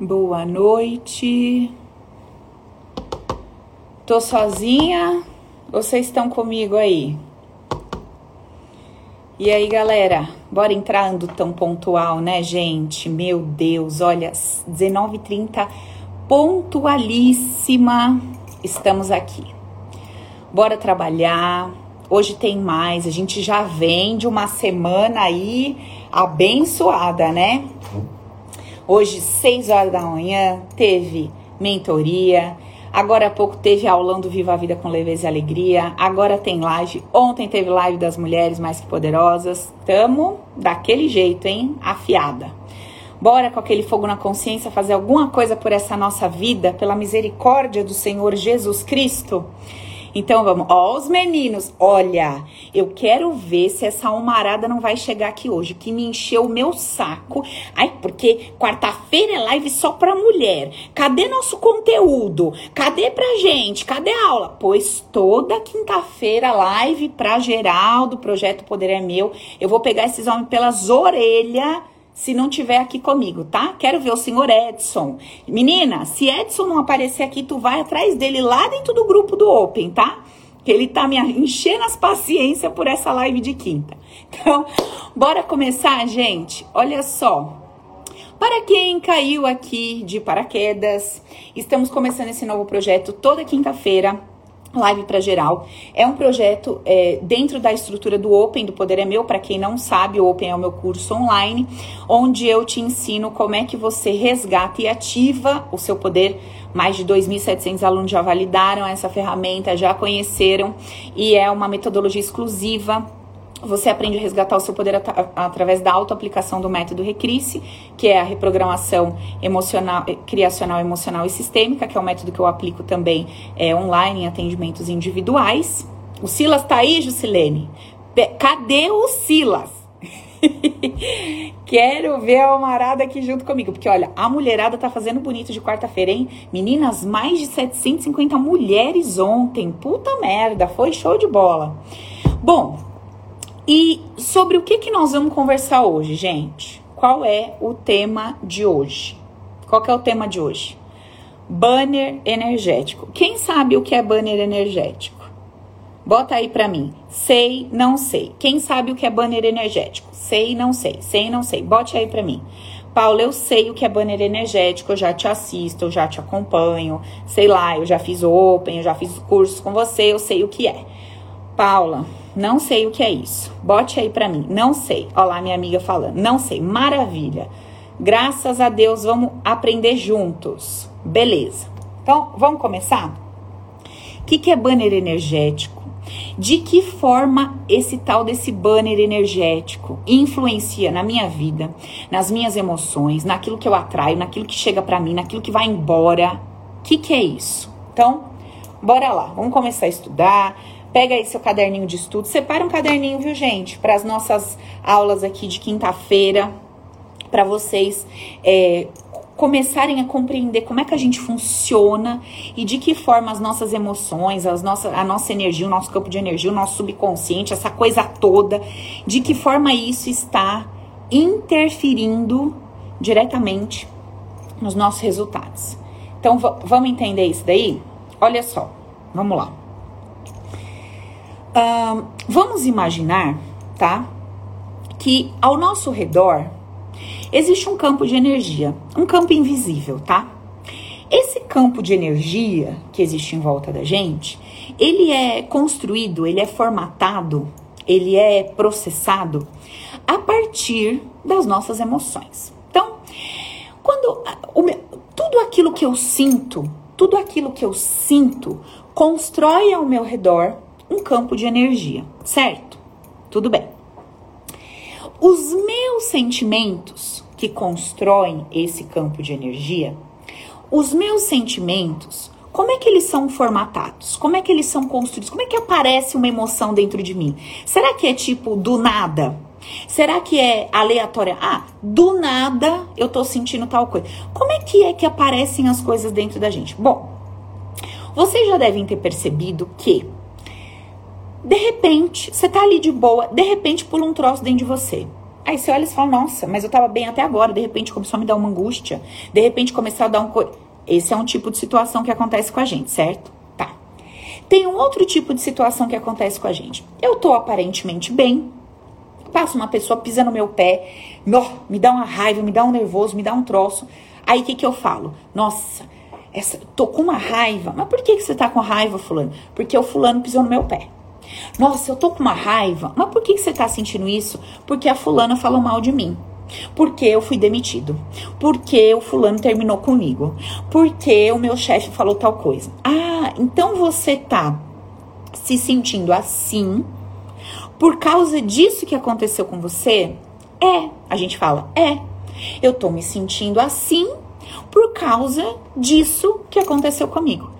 Boa noite. Tô sozinha? Vocês estão comigo aí? E aí, galera? Bora entrando tão pontual, né, gente? Meu Deus, olha, 19h30, pontualíssima. Estamos aqui. Bora trabalhar. Hoje tem mais. A gente já vem de uma semana aí abençoada, né? Hoje, 6 horas da manhã, teve mentoria. Agora há pouco teve aulão do Viva a Vida com Leveza e Alegria. Agora tem live. Ontem teve live das mulheres mais que poderosas. Tamo daquele jeito, hein? Afiada. Bora com aquele fogo na consciência fazer alguma coisa por essa nossa vida, pela misericórdia do Senhor Jesus Cristo. Então vamos, ó, os meninos, olha, eu quero ver se essa almarada não vai chegar aqui hoje, que me encheu o meu saco. Ai, porque quarta-feira é live só pra mulher. Cadê nosso conteúdo? Cadê pra gente? Cadê a aula? Pois toda quinta-feira live pra geral do projeto Poder é Meu. Eu vou pegar esses homens pelas orelhas se não tiver aqui comigo, tá? Quero ver o senhor Edson. Menina, se Edson não aparecer aqui, tu vai atrás dele lá dentro do grupo do Open, tá? Que ele tá me enchendo as paciências por essa live de quinta. Então, bora começar, gente? Olha só. Para quem caiu aqui de paraquedas, estamos começando esse novo projeto toda quinta-feira Live para Geral. É um projeto é, dentro da estrutura do Open, do Poder é Meu. Para quem não sabe, o Open é o meu curso online, onde eu te ensino como é que você resgata e ativa o seu poder. Mais de 2.700 alunos já validaram essa ferramenta, já conheceram, e é uma metodologia exclusiva você aprende a resgatar o seu poder at através da autoaplicação do método Recrisse, que é a reprogramação emocional, eh, criacional, emocional e sistêmica, que é um método que eu aplico também é, online em atendimentos individuais. O Silas tá aí, Jusilene? Cadê o Silas? Quero ver a Almarada aqui junto comigo, porque olha, a mulherada tá fazendo bonito de quarta-feira, hein? Meninas, mais de 750 mulheres ontem. Puta merda, foi show de bola. Bom, e sobre o que, que nós vamos conversar hoje, gente? Qual é o tema de hoje? Qual é o tema de hoje? Banner energético. Quem sabe o que é banner energético? Bota aí pra mim. Sei, não sei. Quem sabe o que é banner energético? Sei, não sei. Sei, não sei. Bote aí pra mim. Paulo, eu sei o que é banner energético, eu já te assisto, eu já te acompanho, sei lá, eu já fiz open, eu já fiz cursos com você, eu sei o que é. Paula, não sei o que é isso. Bote aí para mim. Não sei. Olha lá minha amiga falando. Não sei. Maravilha. Graças a Deus vamos aprender juntos. Beleza. Então, vamos começar? O que, que é banner energético? De que forma esse tal desse banner energético influencia na minha vida, nas minhas emoções, naquilo que eu atraio, naquilo que chega para mim, naquilo que vai embora? O que, que é isso? Então, bora lá. Vamos começar a estudar Pega aí seu caderninho de estudo, separa um caderninho, viu, gente, para as nossas aulas aqui de quinta-feira, para vocês é, começarem a compreender como é que a gente funciona e de que forma as nossas emoções, as nossas, a nossa energia, o nosso campo de energia, o nosso subconsciente, essa coisa toda, de que forma isso está interferindo diretamente nos nossos resultados. Então vamos entender isso daí? Olha só, vamos lá vamos imaginar, tá? Que ao nosso redor existe um campo de energia, um campo invisível, tá? Esse campo de energia que existe em volta da gente, ele é construído, ele é formatado, ele é processado a partir das nossas emoções. Então, quando o, tudo aquilo que eu sinto, tudo aquilo que eu sinto constrói ao meu redor um campo de energia, certo? Tudo bem. Os meus sentimentos que constroem esse campo de energia, os meus sentimentos, como é que eles são formatados? Como é que eles são construídos? Como é que aparece uma emoção dentro de mim? Será que é tipo do nada? Será que é aleatória? Ah, do nada eu tô sentindo tal coisa. Como é que é que aparecem as coisas dentro da gente? Bom, vocês já devem ter percebido que de repente, você tá ali de boa, de repente pula um troço dentro de você. Aí você olha e fala, nossa, mas eu tava bem até agora, de repente começou a me dar uma angústia, de repente começou a dar um. Esse é um tipo de situação que acontece com a gente, certo? Tá. Tem um outro tipo de situação que acontece com a gente. Eu tô aparentemente bem, passa uma pessoa, pisa no meu pé, no, me dá uma raiva, me dá um nervoso, me dá um troço. Aí o que, que eu falo? Nossa, essa, tô com uma raiva. Mas por que, que você tá com raiva, fulano? Porque o fulano pisou no meu pé. Nossa, eu tô com uma raiva. Mas por que, você tá sentindo isso? Porque a fulana falou mal de mim. Porque eu fui demitido. Porque o fulano terminou comigo. Porque o meu chefe falou tal coisa. Ah, então você tá se sentindo assim por causa disso que aconteceu com você? É. A gente fala, é. Eu tô me sentindo assim por causa disso que aconteceu comigo.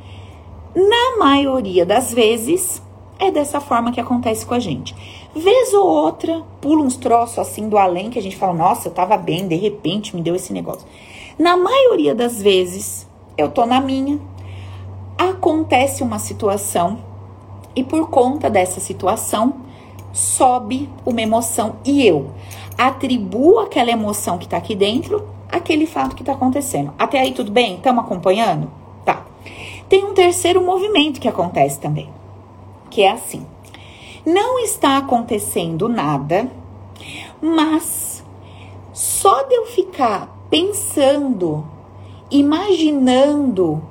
Na maioria das vezes, é dessa forma que acontece com a gente. Vez ou outra, pula uns troços assim do além que a gente fala, nossa, eu tava bem, de repente me deu esse negócio. Na maioria das vezes, eu tô na minha, acontece uma situação e por conta dessa situação, sobe uma emoção e eu atribuo aquela emoção que tá aqui dentro aquele fato que está acontecendo. Até aí tudo bem? Estamos acompanhando? Tá. Tem um terceiro movimento que acontece também, que é assim: não está acontecendo nada, mas só de eu ficar pensando, imaginando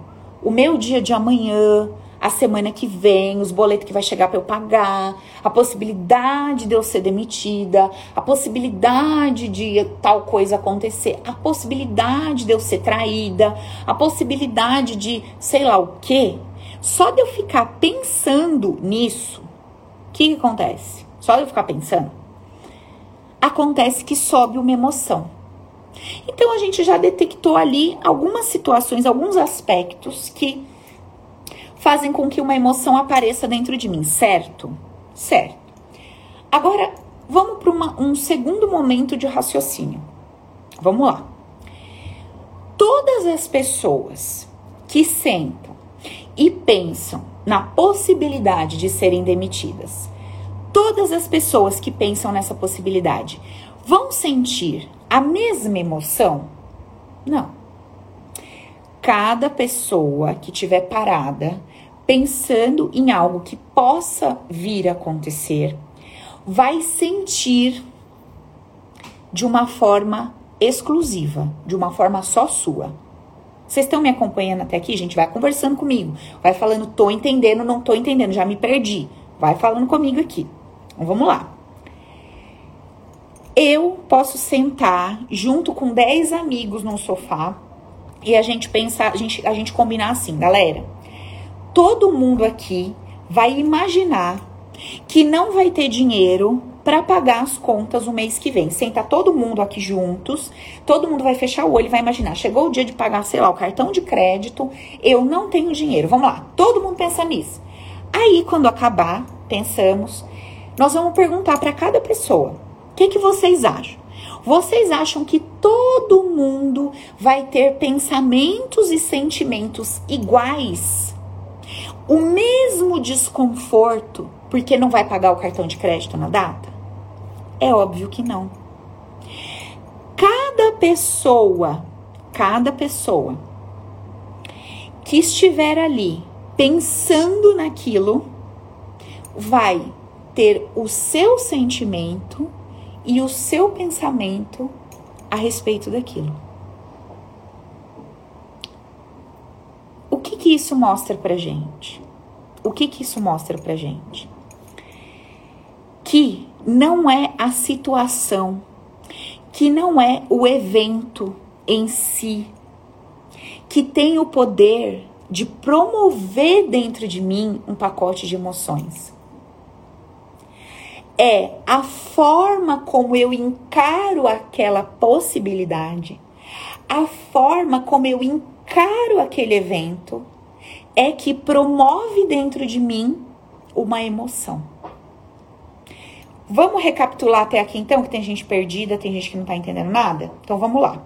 o meu dia de amanhã, a semana que vem, os boletos que vai chegar para eu pagar, a possibilidade de eu ser demitida, a possibilidade de tal coisa acontecer, a possibilidade de eu ser traída, a possibilidade de sei lá o quê. Só de eu ficar pensando nisso, o que, que acontece? Só de eu ficar pensando, acontece que sobe uma emoção. Então a gente já detectou ali algumas situações, alguns aspectos que fazem com que uma emoção apareça dentro de mim, certo? Certo. Agora, vamos para um segundo momento de raciocínio. Vamos lá. Todas as pessoas que sentam e pensam na possibilidade de serem demitidas, todas as pessoas que pensam nessa possibilidade vão sentir a mesma emoção? Não cada pessoa que tiver parada pensando em algo que possa vir a acontecer vai sentir de uma forma exclusiva, de uma forma só sua. Vocês estão me acompanhando até aqui, gente? Vai conversando comigo. Vai falando, tô entendendo, não tô entendendo, já me perdi. Vai falando comigo aqui. Então vamos lá. Eu posso sentar junto com 10 amigos no sofá e a gente pensar, a gente, a gente combinar assim, galera. Todo mundo aqui vai imaginar que não vai ter dinheiro para pagar as contas o mês que vem. Senta todo mundo aqui juntos, todo mundo vai fechar o olho e vai imaginar. Chegou o dia de pagar, sei lá, o cartão de crédito, eu não tenho dinheiro. Vamos lá, todo mundo pensa nisso. Aí, quando acabar, pensamos, nós vamos perguntar para cada pessoa: o que, que vocês acham? Vocês acham que todo mundo vai ter pensamentos e sentimentos iguais? O mesmo desconforto porque não vai pagar o cartão de crédito na data? É óbvio que não. Cada pessoa, cada pessoa que estiver ali pensando naquilo vai ter o seu sentimento e o seu pensamento a respeito daquilo. O que que isso mostra pra gente? O que que isso mostra pra gente? Que não é a situação, que não é o evento em si, que tem o poder de promover dentro de mim um pacote de emoções é a forma como eu encaro aquela possibilidade, a forma como eu encaro aquele evento, é que promove dentro de mim uma emoção. Vamos recapitular até aqui então, que tem gente perdida, tem gente que não tá entendendo nada? Então vamos lá.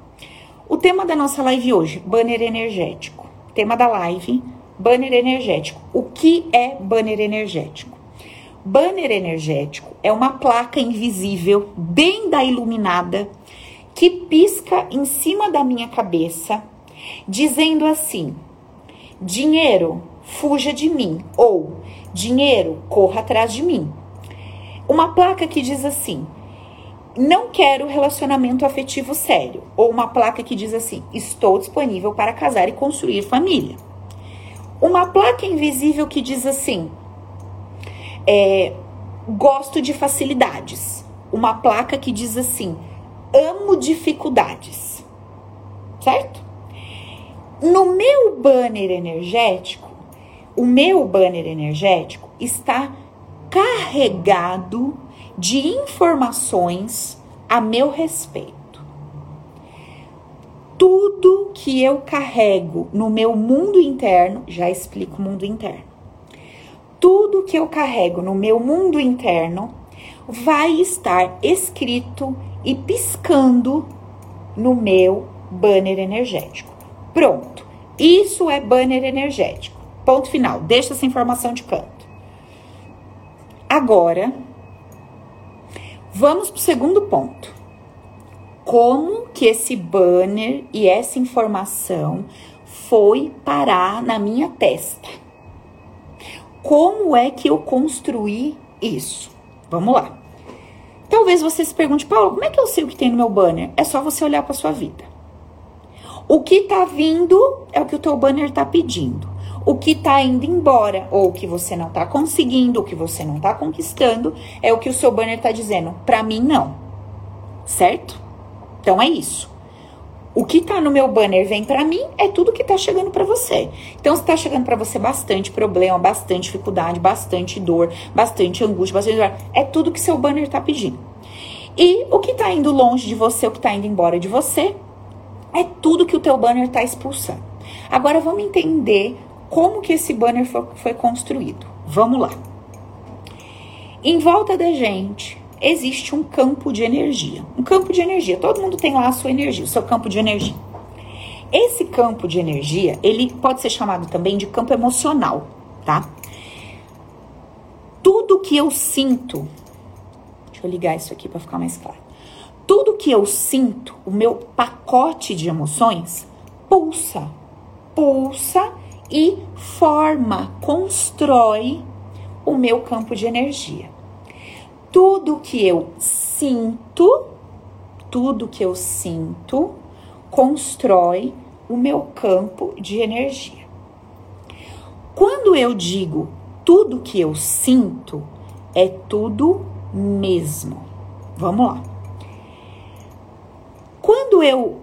O tema da nossa live hoje, banner energético. Tema da live, banner energético. O que é banner energético? Banner energético é uma placa invisível, bem da iluminada, que pisca em cima da minha cabeça, dizendo assim: dinheiro, fuja de mim, ou dinheiro, corra atrás de mim. Uma placa que diz assim: não quero relacionamento afetivo sério, ou uma placa que diz assim: estou disponível para casar e construir família. Uma placa invisível que diz assim: é, gosto de facilidades. Uma placa que diz assim: amo dificuldades. Certo? No meu banner energético, o meu banner energético está carregado de informações a meu respeito. Tudo que eu carrego no meu mundo interno, já explico o mundo interno. Tudo que eu carrego no meu mundo interno vai estar escrito e piscando no meu banner energético. Pronto. Isso é banner energético. Ponto final. Deixa essa informação de canto. Agora, vamos para o segundo ponto. Como que esse banner e essa informação foi parar na minha testa? Como é que eu construí isso? Vamos lá. Talvez você se pergunte, Paulo, como é que eu sei o que tem no meu banner? É só você olhar para sua vida. O que tá vindo é o que o teu banner tá pedindo. O que tá indo embora, ou o que você não tá conseguindo, o que você não tá conquistando, é o que o seu banner tá dizendo. Para mim, não. Certo? Então é isso. O que tá no meu banner vem para mim é tudo que tá chegando para você. Então, se tá chegando para você bastante problema, bastante dificuldade, bastante dor, bastante angústia, bastante dor, é tudo que seu banner tá pedindo. E o que tá indo longe de você, o que tá indo embora de você, é tudo que o teu banner tá expulsando. Agora vamos entender como que esse banner foi, foi construído. Vamos lá. Em volta da gente existe um campo de energia. Um campo de energia. Todo mundo tem lá a sua energia, o seu campo de energia. Esse campo de energia, ele pode ser chamado também de campo emocional, tá? Tudo que eu sinto, deixa eu ligar isso aqui para ficar mais claro. Tudo que eu sinto, o meu pacote de emoções, pulsa, pulsa e forma, constrói o meu campo de energia tudo que eu sinto, tudo que eu sinto constrói o meu campo de energia. Quando eu digo tudo que eu sinto, é tudo mesmo. Vamos lá. Quando eu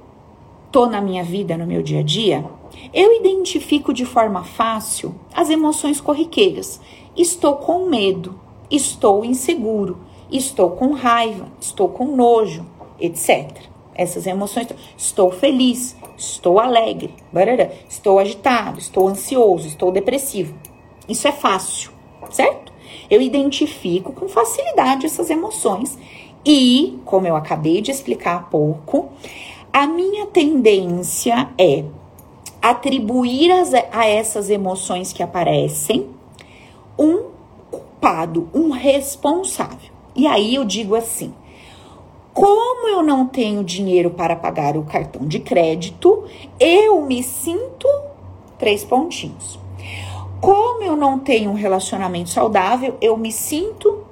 tô na minha vida, no meu dia a dia, eu identifico de forma fácil as emoções corriqueiras. Estou com medo, estou inseguro, estou com raiva, estou com nojo, etc. Essas emoções. Estou feliz, estou alegre, barará, estou agitado, estou ansioso, estou depressivo. Isso é fácil, certo? Eu identifico com facilidade essas emoções e, como eu acabei de explicar há pouco, a minha tendência é atribuir as, a essas emoções que aparecem um culpado, um responsável. E aí eu digo assim: como eu não tenho dinheiro para pagar o cartão de crédito, eu me sinto três pontinhos. Como eu não tenho um relacionamento saudável, eu me sinto.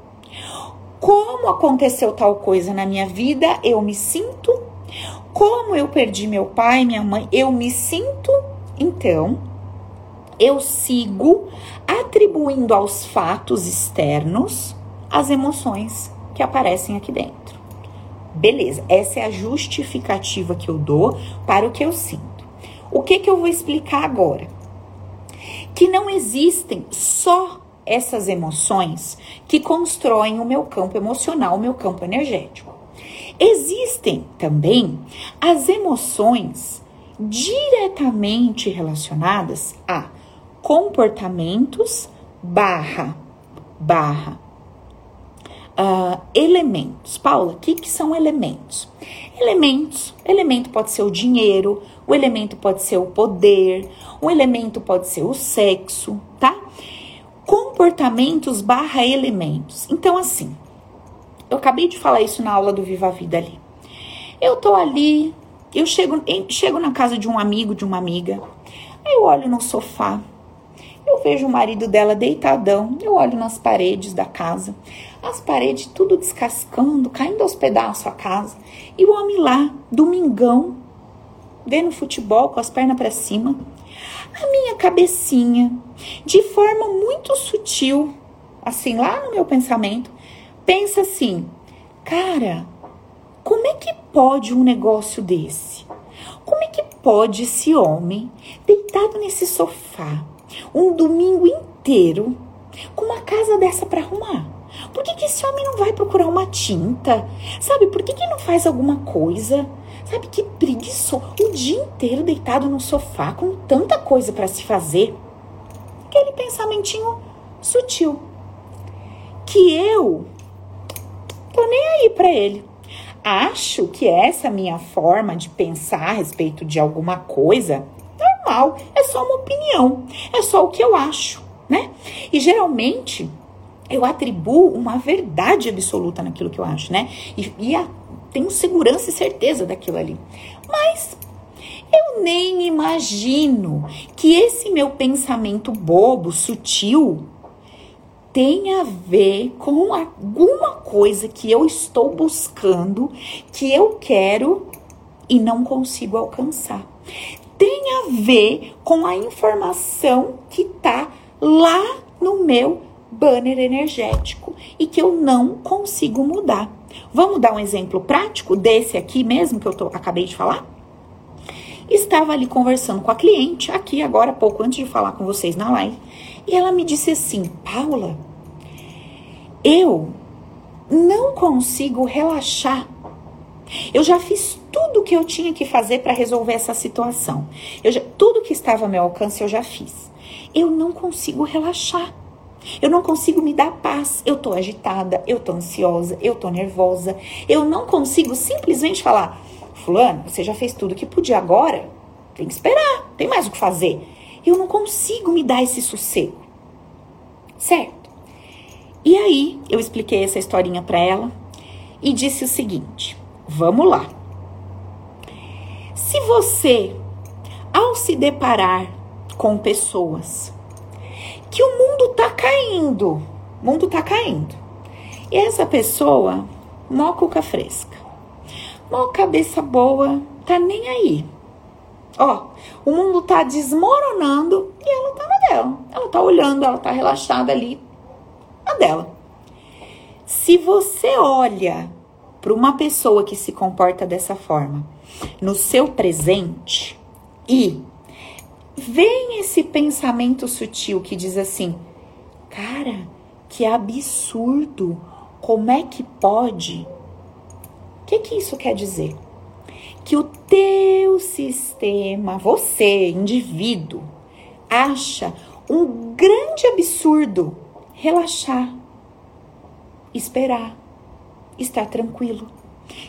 Como aconteceu tal coisa na minha vida, eu me sinto. Como eu perdi meu pai, minha mãe, eu me sinto. Então, eu sigo atribuindo aos fatos externos as emoções que aparecem aqui dentro. Beleza, essa é a justificativa que eu dou para o que eu sinto. O que, que eu vou explicar agora? Que não existem só essas emoções que constroem o meu campo emocional, o meu campo energético. Existem também as emoções diretamente relacionadas a comportamentos barra barra uh, elementos. Paula, o que, que são elementos? Elementos, elemento pode ser o dinheiro, o elemento pode ser o poder, o elemento pode ser o sexo, tá? Com Comportamentos barra elementos. Então, assim, eu acabei de falar isso na aula do Viva a Vida ali. Eu tô ali, eu chego, chego na casa de um amigo, de uma amiga, aí eu olho no sofá, eu vejo o marido dela deitadão, eu olho nas paredes da casa, as paredes tudo descascando, caindo aos pedaços a casa, e o homem lá, domingão, vendo futebol com as pernas para cima, a minha cabecinha, de forma muito sutil, assim lá no meu pensamento, pensa assim: cara, como é que pode um negócio desse? Como é que pode esse homem deitado nesse sofá um domingo inteiro com uma casa dessa para arrumar? Por que, que esse homem não vai procurar uma tinta? Sabe, por que, que não faz alguma coisa? Sabe que preguiçoso. O dia inteiro deitado no sofá com tanta coisa para se fazer. Aquele pensamentinho sutil. Que eu tô nem aí para ele. Acho que essa minha forma de pensar a respeito de alguma coisa normal, é só uma opinião, é só o que eu acho, né? E geralmente eu atribuo uma verdade absoluta naquilo que eu acho, né? E, e a, tenho segurança e certeza daquilo ali. Mas eu nem imagino que esse meu pensamento bobo, sutil, tenha a ver com alguma coisa que eu estou buscando, que eu quero e não consigo alcançar. Tem a ver com a informação que está lá no meu banner energético e que eu não consigo mudar. Vamos dar um exemplo prático desse aqui mesmo que eu tô, acabei de falar? Estava ali conversando com a cliente, aqui agora, pouco antes de falar com vocês na live, e ela me disse assim: Paula, eu não consigo relaxar. Eu já fiz tudo o que eu tinha que fazer para resolver essa situação. Eu já, tudo que estava ao meu alcance eu já fiz. Eu não consigo relaxar. Eu não consigo me dar paz. Eu tô agitada, eu tô ansiosa, eu tô nervosa. Eu não consigo simplesmente falar: Fulano, você já fez tudo que podia agora? Tem que esperar, tem mais o que fazer. Eu não consigo me dar esse sossego. Certo? E aí, eu expliquei essa historinha para ela e disse o seguinte: Vamos lá. Se você, ao se deparar com pessoas que o mundo tá caindo. O mundo tá caindo. E essa pessoa, mó cuca fresca, mó cabeça boa, tá nem aí. Ó, o mundo tá desmoronando e ela tá na dela. Ela tá olhando, ela tá relaxada ali, a dela. Se você olha para uma pessoa que se comporta dessa forma no seu presente e vem esse pensamento sutil que diz assim: cara, que absurdo! Como é que pode? O que, que isso quer dizer? Que o teu sistema, você, indivíduo, acha um grande absurdo relaxar, esperar, estar tranquilo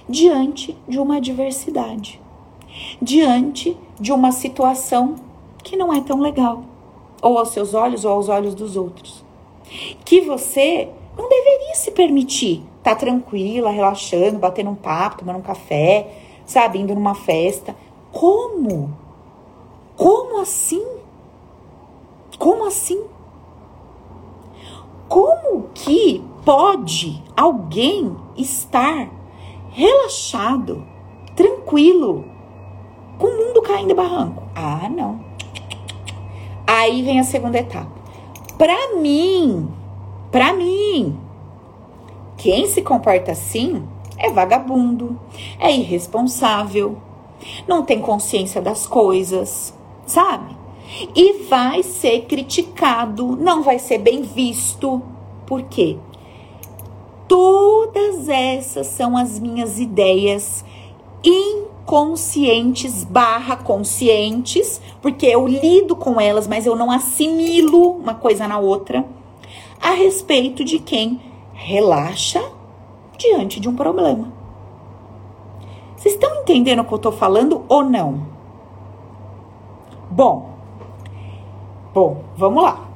diante de uma adversidade, diante de uma situação que não é tão legal, ou aos seus olhos ou aos olhos dos outros. Que você não deveria se permitir estar tá tranquila, relaxando, batendo um papo, tomando um café, sabe, indo numa festa. Como? Como assim? Como assim? Como que pode alguém estar relaxado, tranquilo, com o mundo caindo barranco? Ah, não. Aí vem a segunda etapa. Para mim, para mim, quem se comporta assim é vagabundo, é irresponsável, não tem consciência das coisas, sabe? E vai ser criticado, não vai ser bem visto. Por quê? Todas essas são as minhas ideias inconscientes barra conscientes, porque eu lido com elas, mas eu não assimilo uma coisa na outra, a respeito de quem relaxa diante de um problema. Vocês estão entendendo o que eu estou falando ou não? Bom, bom, vamos lá.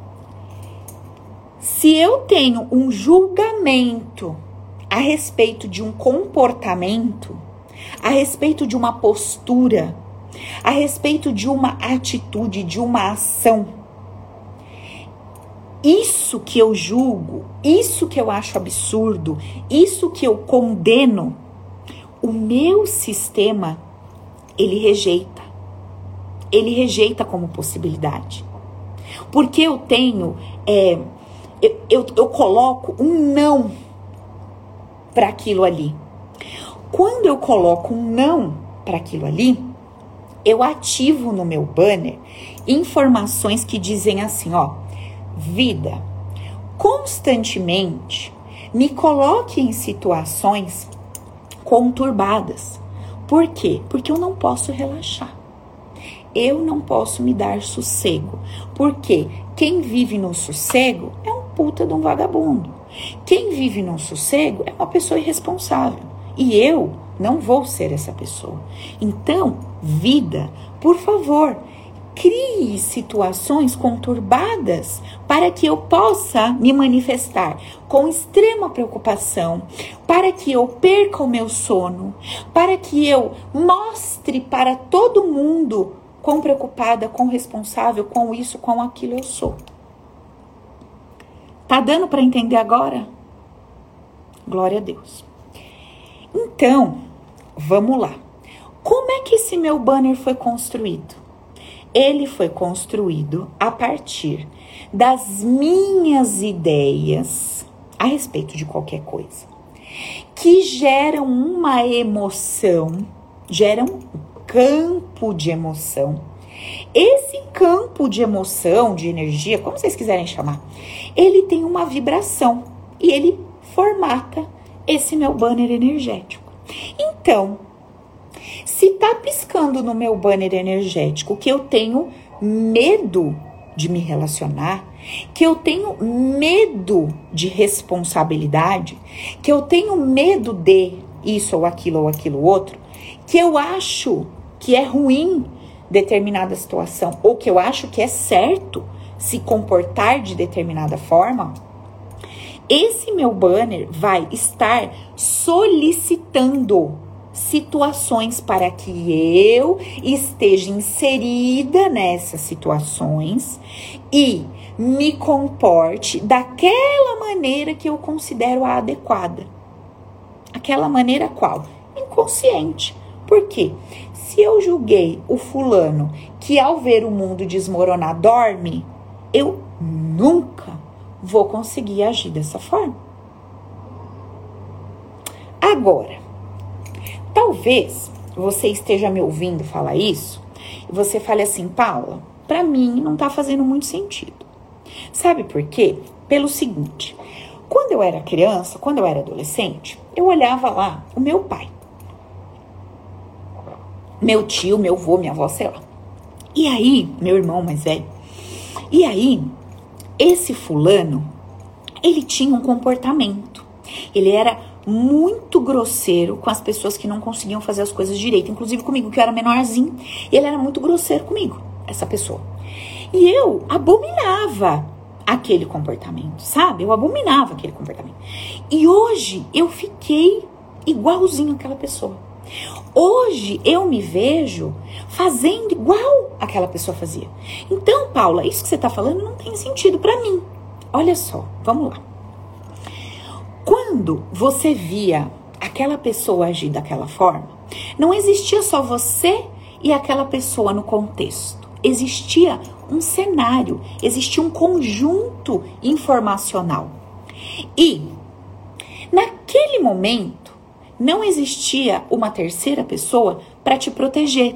Se eu tenho um julgamento a respeito de um comportamento, a respeito de uma postura, a respeito de uma atitude, de uma ação, isso que eu julgo, isso que eu acho absurdo, isso que eu condeno, o meu sistema ele rejeita. Ele rejeita como possibilidade. Porque eu tenho, é, eu, eu, eu coloco um não para aquilo ali. Quando eu coloco um não para aquilo ali, eu ativo no meu banner informações que dizem assim, ó, vida, constantemente me coloque em situações conturbadas. Por quê? Porque eu não posso relaxar. Eu não posso me dar sossego. Porque quem vive no sossego é um puta de um vagabundo. Quem vive no sossego é uma pessoa irresponsável. E eu não vou ser essa pessoa. Então, vida, por favor, crie situações conturbadas para que eu possa me manifestar com extrema preocupação, para que eu perca o meu sono, para que eu mostre para todo mundo quão preocupada, quão responsável, com isso, com aquilo eu sou. Tá dando para entender agora? Glória a Deus. Então, vamos lá. Como é que esse meu banner foi construído? Ele foi construído a partir das minhas ideias a respeito de qualquer coisa, que geram uma emoção, geram um campo de emoção. Esse campo de emoção, de energia, como vocês quiserem chamar, ele tem uma vibração e ele formata esse meu banner energético. Então, se tá piscando no meu banner energético que eu tenho medo de me relacionar, que eu tenho medo de responsabilidade, que eu tenho medo de isso ou aquilo ou aquilo outro, que eu acho que é ruim determinada situação ou que eu acho que é certo se comportar de determinada forma, esse meu banner vai estar solicitando situações para que eu esteja inserida nessas situações e me comporte daquela maneira que eu considero a adequada. Aquela maneira qual? Inconsciente. Por quê? Se eu julguei o fulano que ao ver o mundo desmoronar dorme, eu nunca vou conseguir agir dessa forma. Agora, Talvez você esteja me ouvindo falar isso e você fale assim, Paula, para mim não tá fazendo muito sentido. Sabe por quê? Pelo seguinte, quando eu era criança, quando eu era adolescente, eu olhava lá o meu pai, meu tio, meu avô, minha avó, sei lá. E aí, meu irmão mais velho. E aí, esse fulano, ele tinha um comportamento. Ele era muito grosseiro com as pessoas que não conseguiam fazer as coisas direito, inclusive comigo, que eu era menorzinho. Ele era muito grosseiro comigo, essa pessoa. E eu abominava aquele comportamento, sabe? Eu abominava aquele comportamento. E hoje eu fiquei igualzinho aquela pessoa. Hoje eu me vejo fazendo igual aquela pessoa fazia. Então, Paula, isso que você está falando não tem sentido para mim. Olha só, vamos lá. Quando você via aquela pessoa agir daquela forma, não existia só você e aquela pessoa no contexto. Existia um cenário, existia um conjunto informacional. E naquele momento não existia uma terceira pessoa para te proteger.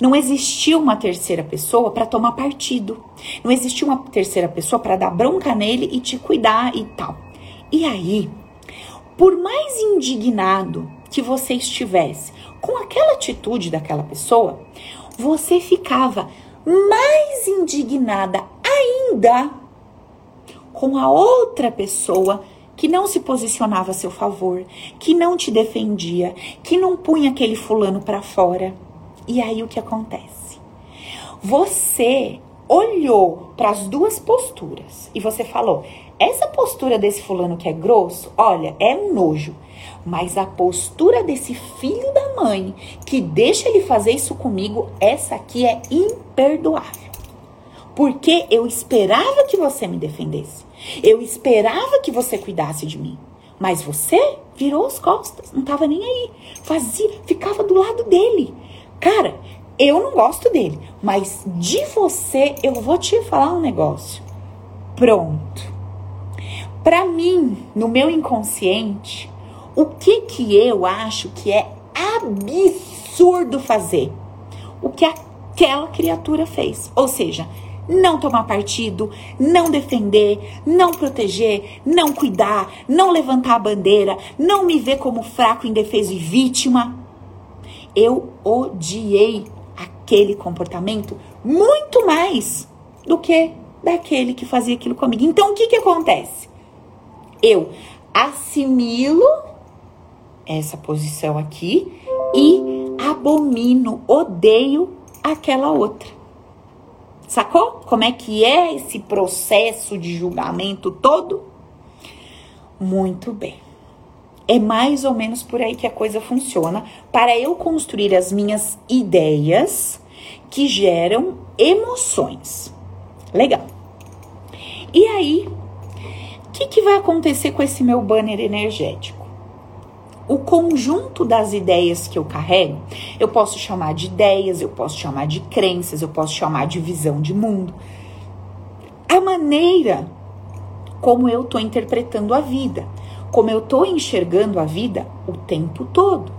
Não existia uma terceira pessoa para tomar partido. Não existia uma terceira pessoa para dar bronca nele e te cuidar e tal. E aí, por mais indignado que você estivesse com aquela atitude daquela pessoa, você ficava mais indignada ainda com a outra pessoa que não se posicionava a seu favor, que não te defendia, que não punha aquele fulano para fora. E aí o que acontece? Você olhou para as duas posturas e você falou: essa postura desse fulano que é grosso, olha, é um nojo. Mas a postura desse filho da mãe que deixa ele fazer isso comigo, essa aqui é imperdoável. Porque eu esperava que você me defendesse. Eu esperava que você cuidasse de mim. Mas você virou as costas, não tava nem aí. Fazia, ficava do lado dele. Cara, eu não gosto dele, mas de você eu vou te falar um negócio. Pronto. Para mim, no meu inconsciente, o que que eu acho que é absurdo fazer? O que aquela criatura fez. Ou seja, não tomar partido, não defender, não proteger, não cuidar, não levantar a bandeira, não me ver como fraco, indefeso e vítima. Eu odiei aquele comportamento muito mais do que daquele que fazia aquilo comigo. Então, o que que acontece? Eu assimilo essa posição aqui e abomino, odeio aquela outra. Sacou? Como é que é esse processo de julgamento todo? Muito bem. É mais ou menos por aí que a coisa funciona para eu construir as minhas ideias que geram emoções. Legal. E aí, que, que vai acontecer com esse meu banner energético? o conjunto das ideias que eu carrego, eu posso chamar de ideias, eu posso chamar de crenças, eu posso chamar de visão de mundo. A maneira como eu estou interpretando a vida, como eu estou enxergando a vida o tempo todo.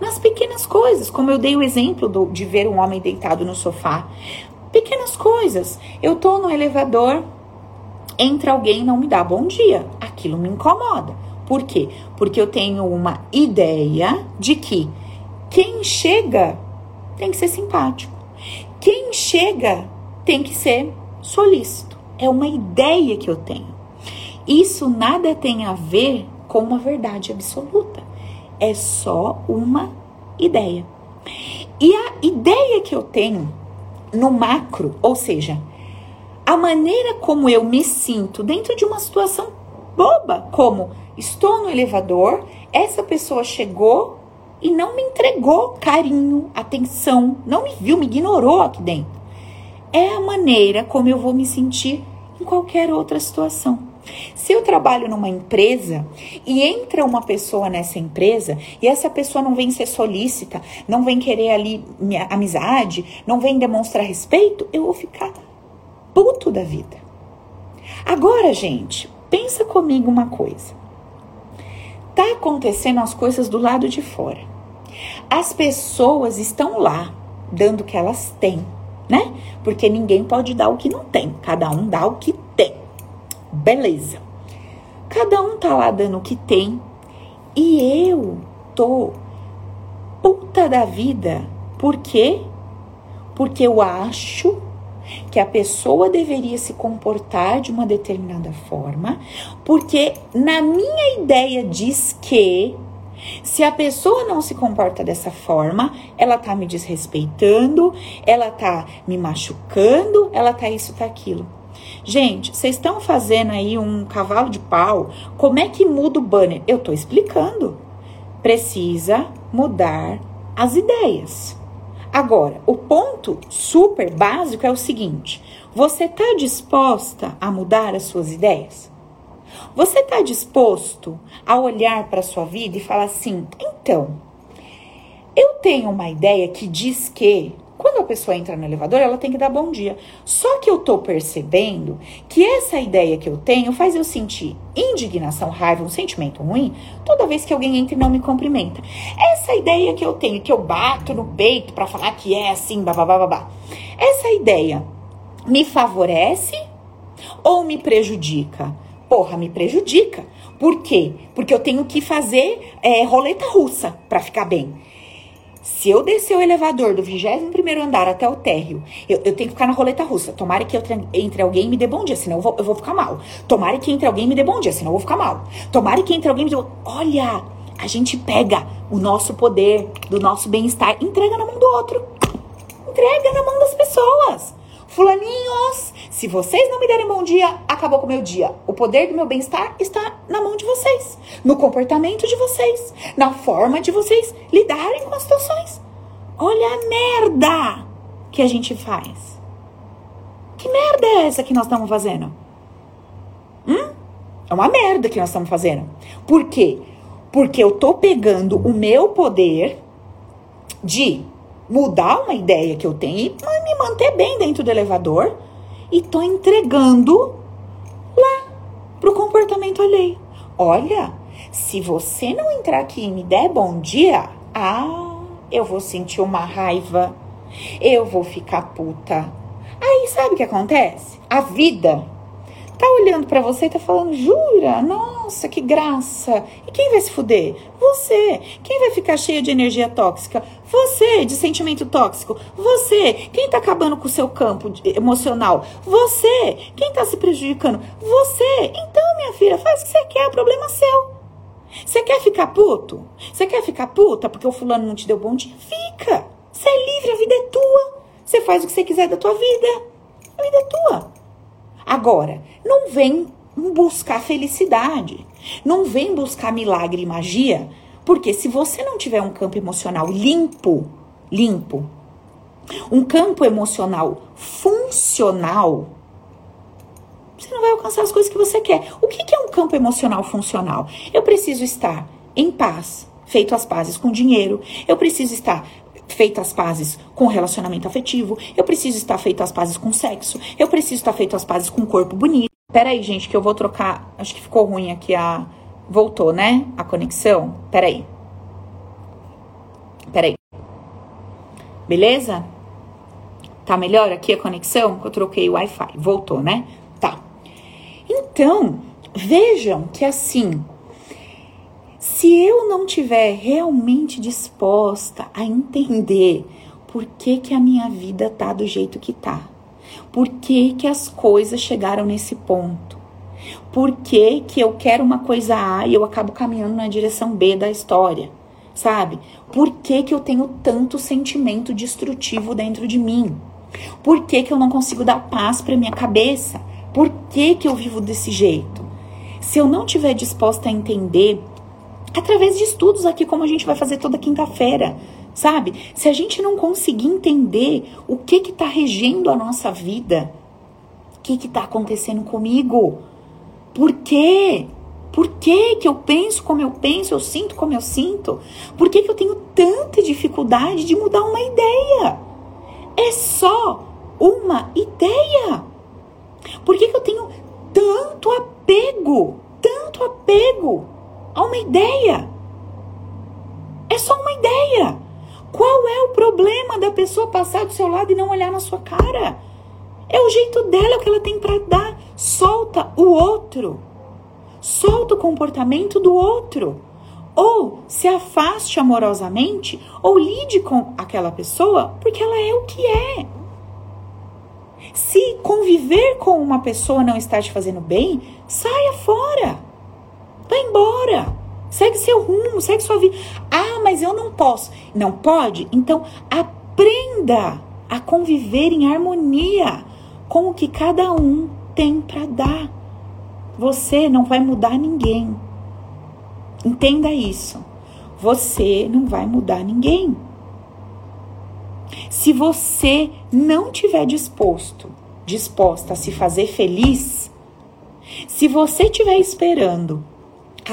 Nas pequenas coisas, como eu dei o exemplo do, de ver um homem deitado no sofá. Pequenas coisas. Eu estou no elevador, entra alguém e não me dá bom dia. Aquilo me incomoda. Por quê? Porque eu tenho uma ideia de que quem chega tem que ser simpático. Quem chega tem que ser solícito. É uma ideia que eu tenho. Isso nada tem a ver com uma verdade absoluta. É só uma ideia. E a ideia que eu tenho no macro, ou seja, a maneira como eu me sinto dentro de uma situação boba, como estou no elevador, essa pessoa chegou e não me entregou carinho, atenção, não me viu, me ignorou aqui dentro. É a maneira como eu vou me sentir em qualquer outra situação. Se eu trabalho numa empresa e entra uma pessoa nessa empresa e essa pessoa não vem ser solícita, não vem querer ali minha amizade, não vem demonstrar respeito, eu vou ficar puto da vida. Agora, gente, pensa comigo uma coisa. Tá acontecendo as coisas do lado de fora. As pessoas estão lá dando o que elas têm, né? Porque ninguém pode dar o que não tem, cada um dá o que tem. Beleza. Cada um tá lá dando o que tem e eu tô puta da vida. Por quê? Porque eu acho que a pessoa deveria se comportar de uma determinada forma, porque na minha ideia diz que se a pessoa não se comporta dessa forma, ela tá me desrespeitando, ela tá me machucando, ela tá isso, tá aquilo. Gente, vocês estão fazendo aí um cavalo de pau. Como é que muda o banner? Eu tô explicando. Precisa mudar as ideias. Agora, o ponto super básico é o seguinte: você está disposta a mudar as suas ideias? Você está disposto a olhar para a sua vida e falar assim: então, eu tenho uma ideia que diz que quando a pessoa entra no elevador, ela tem que dar bom dia. Só que eu tô percebendo que essa ideia que eu tenho faz eu sentir indignação, raiva, um sentimento ruim toda vez que alguém entra e não me cumprimenta. Essa ideia que eu tenho, que eu bato no peito para falar que é assim, babá. Essa ideia me favorece ou me prejudica? Porra, me prejudica. Por quê? Porque eu tenho que fazer é, roleta russa para ficar bem. Se eu descer o elevador do 21 andar até o térreo, eu, eu, tenho que ficar na roleta russa. Tomara que entre alguém e me dê bom dia, senão eu vou, eu vou ficar mal. Tomara que entre alguém e me dê bom dia, senão eu vou ficar mal. Tomara que entre alguém e me dê. Olha, a gente pega o nosso poder, do nosso bem-estar, entrega na mão do outro. Entrega na mão das pessoas. Fulaninhos, se vocês não me derem bom dia, acabou com o meu dia. O poder do meu bem-estar está na mão de vocês, no comportamento de vocês, na forma de vocês lidarem com as situações. Olha a merda que a gente faz. Que merda é essa que nós estamos fazendo? Hum? É uma merda que nós estamos fazendo. Por quê? Porque eu tô pegando o meu poder de mudar uma ideia que eu tenho e me manter bem dentro do elevador e tô entregando lá pro comportamento alheio. Olha, se você não entrar aqui e me der bom dia, ah, eu vou sentir uma raiva, eu vou ficar puta. Aí sabe o que acontece? A vida tá olhando para você e tá falando, jura? Nossa, que graça. E quem vai se fuder? Você. Quem vai ficar cheio de energia tóxica? Você, de sentimento tóxico. Você. Quem tá acabando com o seu campo emocional? Você. Quem tá se prejudicando? Você. Então, minha filha, faz o que você quer, o problema é seu. Você quer ficar puto? Você quer ficar puta porque o fulano não te deu bom dia? Fica. Você é livre, a vida é tua. Você faz o que você quiser da tua vida. A vida é tua. Agora, não vem buscar felicidade, não vem buscar milagre e magia, porque se você não tiver um campo emocional limpo, limpo, um campo emocional funcional, você não vai alcançar as coisas que você quer. O que é um campo emocional funcional? Eu preciso estar em paz, feito as pazes com dinheiro, eu preciso estar feito as pazes com relacionamento afetivo, eu preciso estar feito as pazes com sexo, eu preciso estar feito as pazes com corpo bonito. Pera aí, gente, que eu vou trocar. Acho que ficou ruim aqui a. Voltou, né? A conexão. Pera aí. Pera aí. Beleza? Tá melhor aqui a conexão? Eu troquei o Wi-Fi. Voltou, né? Tá. Então, vejam que assim, se eu não tiver realmente disposta a entender por que, que a minha vida tá do jeito que tá, por que, que as coisas chegaram nesse ponto, por que, que eu quero uma coisa A e eu acabo caminhando na direção B da história, sabe? Por que, que eu tenho tanto sentimento destrutivo dentro de mim? Por que, que eu não consigo dar paz para minha cabeça? Por que, que eu vivo desse jeito? Se eu não tiver disposta a entender através de estudos aqui, como a gente vai fazer toda quinta-feira, sabe? Se a gente não conseguir entender o que está regendo a nossa vida, o que está acontecendo comigo, por quê? Por que, que eu penso como eu penso, eu sinto como eu sinto? Por que, que eu tenho tanta dificuldade de mudar uma ideia? É só uma ideia. Por que, que eu tenho tanto apego, tanto apego a uma ideia. É só uma ideia. Qual é o problema da pessoa passar do seu lado e não olhar na sua cara? É o jeito dela, é o que ela tem para dar. Solta o outro. Solta o comportamento do outro. Ou se afaste amorosamente, ou lide com aquela pessoa porque ela é o que é. Se conviver com uma pessoa não está te fazendo bem, saia fora. Vai embora. Segue seu rumo, segue sua vida. Ah, mas eu não posso. Não pode? Então aprenda a conviver em harmonia com o que cada um tem para dar. Você não vai mudar ninguém. Entenda isso. Você não vai mudar ninguém. Se você não tiver disposto, disposta a se fazer feliz, se você estiver esperando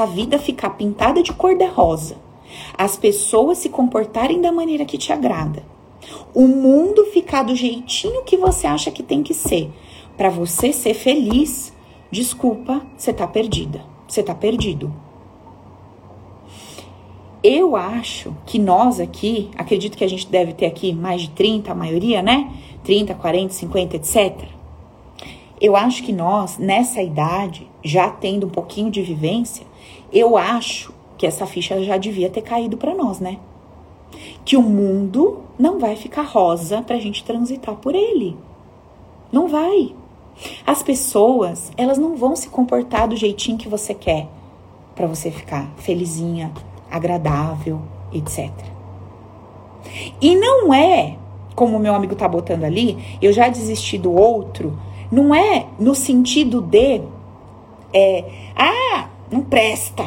a vida ficar pintada de cor de rosa, as pessoas se comportarem da maneira que te agrada, o mundo ficar do jeitinho que você acha que tem que ser, para você ser feliz, desculpa, você tá perdida. Você tá perdido. Eu acho que nós aqui, acredito que a gente deve ter aqui mais de 30, a maioria, né? 30, 40, 50, etc. Eu acho que nós, nessa idade, já tendo um pouquinho de vivência, eu acho que essa ficha já devia ter caído para nós, né? Que o mundo não vai ficar rosa pra gente transitar por ele. Não vai. As pessoas, elas não vão se comportar do jeitinho que você quer para você ficar felizinha, agradável, etc. E não é, como o meu amigo tá botando ali, eu já desisti do outro Não é no sentido de é, ah, não presta.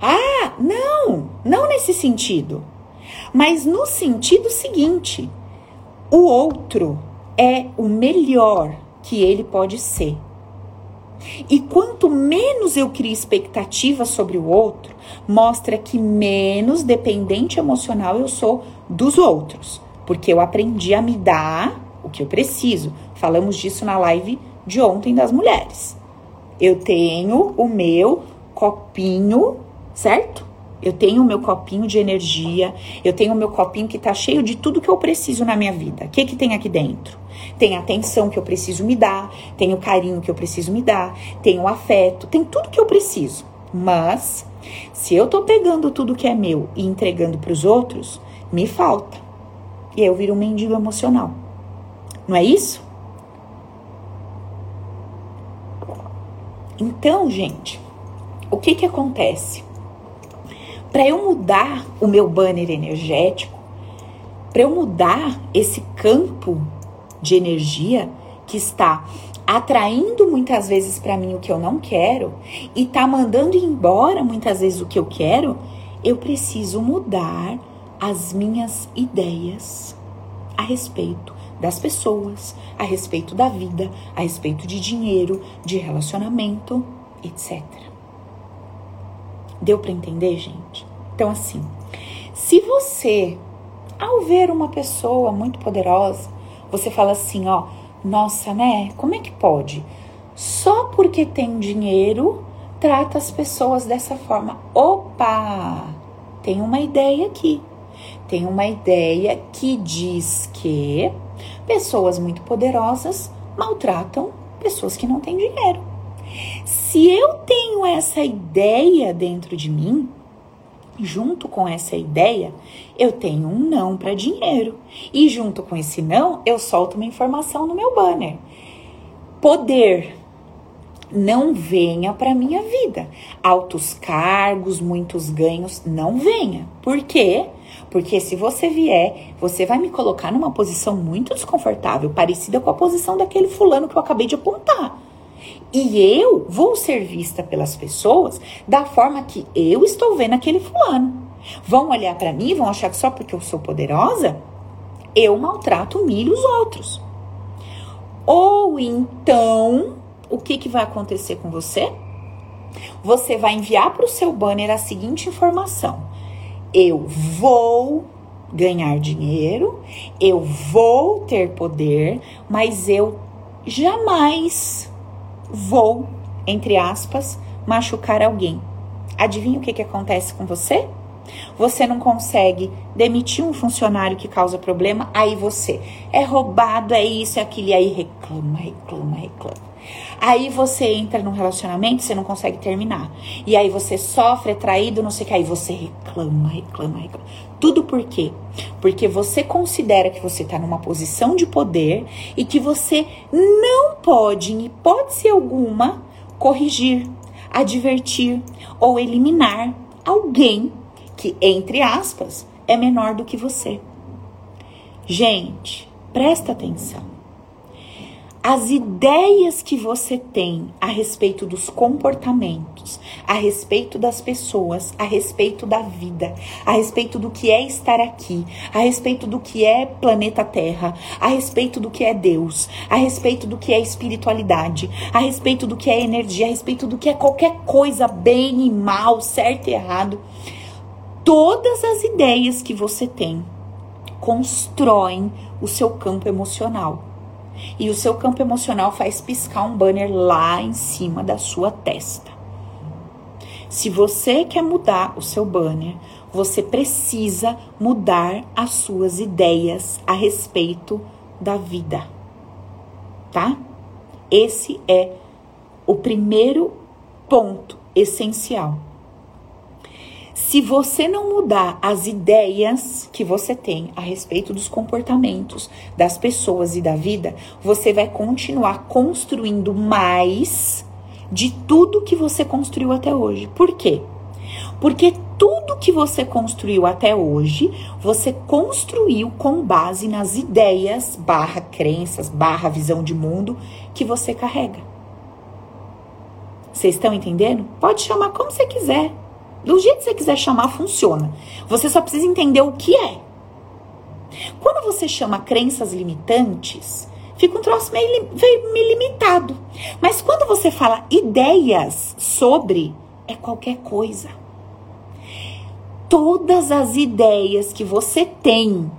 Ah, não, não nesse sentido. Mas no sentido seguinte, o outro é o melhor que ele pode ser. E quanto menos eu crio expectativa sobre o outro, mostra que menos dependente emocional eu sou dos outros, porque eu aprendi a me dar o que eu preciso. Falamos disso na live de ontem das mulheres. Eu tenho o meu copinho, certo? Eu tenho o meu copinho de energia, eu tenho o meu copinho que tá cheio de tudo que eu preciso na minha vida. O que que tem aqui dentro? Tem a atenção que eu preciso me dar, tem o carinho que eu preciso me dar, tem o afeto, tem tudo que eu preciso. Mas se eu tô pegando tudo que é meu e entregando para os outros, me falta. E aí eu viro um mendigo emocional. Não é isso? Então, gente, o que que acontece? Para eu mudar o meu banner energético, para eu mudar esse campo de energia que está atraindo muitas vezes para mim o que eu não quero e tá mandando embora muitas vezes o que eu quero, eu preciso mudar as minhas ideias a respeito das pessoas, a respeito da vida, a respeito de dinheiro, de relacionamento, etc. Deu para entender, gente? Então assim, se você ao ver uma pessoa muito poderosa, você fala assim, ó, nossa, né? Como é que pode? Só porque tem dinheiro trata as pessoas dessa forma. Opa! Tem uma ideia aqui. Tem uma ideia que diz que pessoas muito poderosas maltratam pessoas que não têm dinheiro. Se eu tenho essa ideia dentro de mim, junto com essa ideia, eu tenho um não para dinheiro. E junto com esse não, eu solto uma informação no meu banner. Poder não venha para minha vida. Altos cargos, muitos ganhos, não venha. Por quê? Se você vier, você vai me colocar numa posição muito desconfortável, parecida com a posição daquele fulano que eu acabei de apontar. E eu vou ser vista pelas pessoas da forma que eu estou vendo aquele fulano. Vão olhar para mim, vão achar que só porque eu sou poderosa, eu maltrato, humilho os outros. Ou então, o que, que vai acontecer com você? Você vai enviar para o seu banner a seguinte informação: eu vou ganhar dinheiro, eu vou ter poder, mas eu jamais vou, entre aspas, machucar alguém. Adivinha o que, que acontece com você? Você não consegue demitir um funcionário que causa problema, aí você é roubado, é isso, é aquilo, e aí reclama, reclama, reclama. Aí você entra num relacionamento, você não consegue terminar. E aí você sofre, é traído, não sei o que, aí você reclama, reclama, reclama. Tudo por quê? Porque você considera que você está numa posição de poder e que você não pode, em hipótese alguma, corrigir, advertir ou eliminar alguém que, entre aspas, é menor do que você. Gente, presta atenção as ideias que você tem a respeito dos comportamentos, a respeito das pessoas, a respeito da vida, a respeito do que é estar aqui, a respeito do que é planeta Terra, a respeito do que é Deus, a respeito do que é espiritualidade, a respeito do que é energia, a respeito do que é qualquer coisa, bem e mal, certo e errado. Todas as ideias que você tem constroem o seu campo emocional e o seu campo emocional faz piscar um banner lá em cima da sua testa. Se você quer mudar o seu banner, você precisa mudar as suas ideias a respeito da vida. Tá? Esse é o primeiro ponto essencial. Se você não mudar as ideias que você tem a respeito dos comportamentos das pessoas e da vida, você vai continuar construindo mais de tudo que você construiu até hoje. Por quê? Porque tudo que você construiu até hoje, você construiu com base nas ideias, barra crenças, barra visão de mundo que você carrega. Vocês estão entendendo? Pode chamar como você quiser. Do jeito que você quiser chamar, funciona. Você só precisa entender o que é. Quando você chama crenças limitantes, fica um troço meio, meio limitado. Mas quando você fala ideias sobre, é qualquer coisa. Todas as ideias que você tem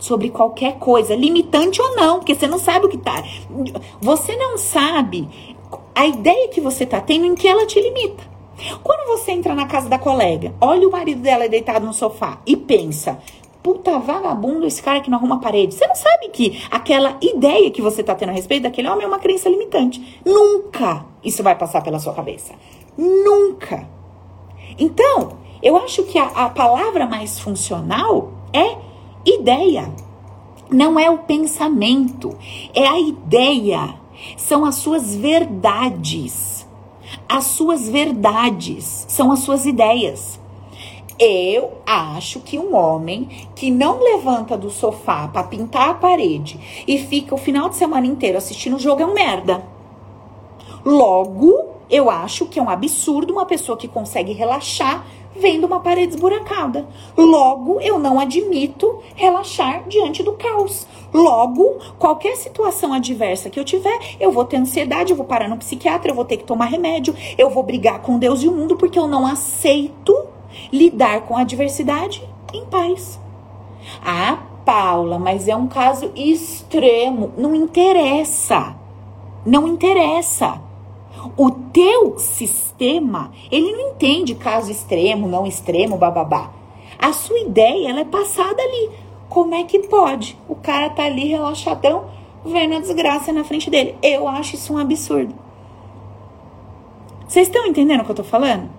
sobre qualquer coisa, limitante ou não, porque você não sabe o que tá. Você não sabe a ideia que você tá tendo em que ela te limita. Quando você entra na casa da colega, olha o marido dela deitado no sofá e pensa: puta vagabundo esse cara que não arruma parede. Você não sabe que aquela ideia que você tá tendo a respeito daquele homem é uma crença limitante. Nunca isso vai passar pela sua cabeça. Nunca. Então, eu acho que a, a palavra mais funcional é ideia. Não é o pensamento, é a ideia. São as suas verdades. As suas verdades são as suas ideias. Eu acho que um homem que não levanta do sofá para pintar a parede e fica o final de semana inteiro assistindo o jogo é um merda. Logo, eu acho que é um absurdo uma pessoa que consegue relaxar vendo uma parede esburacada. Logo, eu não admito relaxar diante do caos. Logo, qualquer situação adversa que eu tiver, eu vou ter ansiedade, eu vou parar no psiquiatra, eu vou ter que tomar remédio, eu vou brigar com Deus e o mundo porque eu não aceito lidar com a adversidade em paz. Ah, Paula, mas é um caso extremo. Não interessa. Não interessa. O teu sistema, ele não entende caso extremo, não extremo, bababá. A sua ideia, ela é passada ali. Como é que pode? O cara tá ali relaxadão, vendo a desgraça na frente dele. Eu acho isso um absurdo. Vocês estão entendendo o que eu tô falando?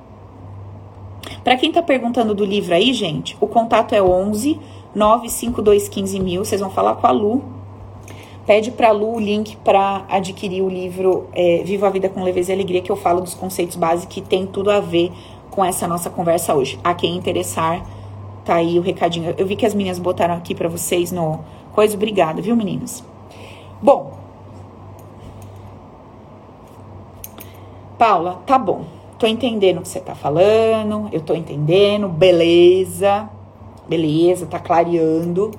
Para quem tá perguntando do livro aí, gente, o contato é 11 95215 mil. Vocês vão falar com a Lu. Pede pra Lu o link para adquirir o livro é, Viva a Vida com Leveza e Alegria, que eu falo dos conceitos básicos que tem tudo a ver com essa nossa conversa hoje. A quem interessar, tá aí o recadinho. Eu vi que as meninas botaram aqui para vocês no coisa. Obrigada, viu, meninas? Bom. Paula, tá bom. Tô entendendo o que você tá falando, eu tô entendendo, beleza, beleza, tá clareando.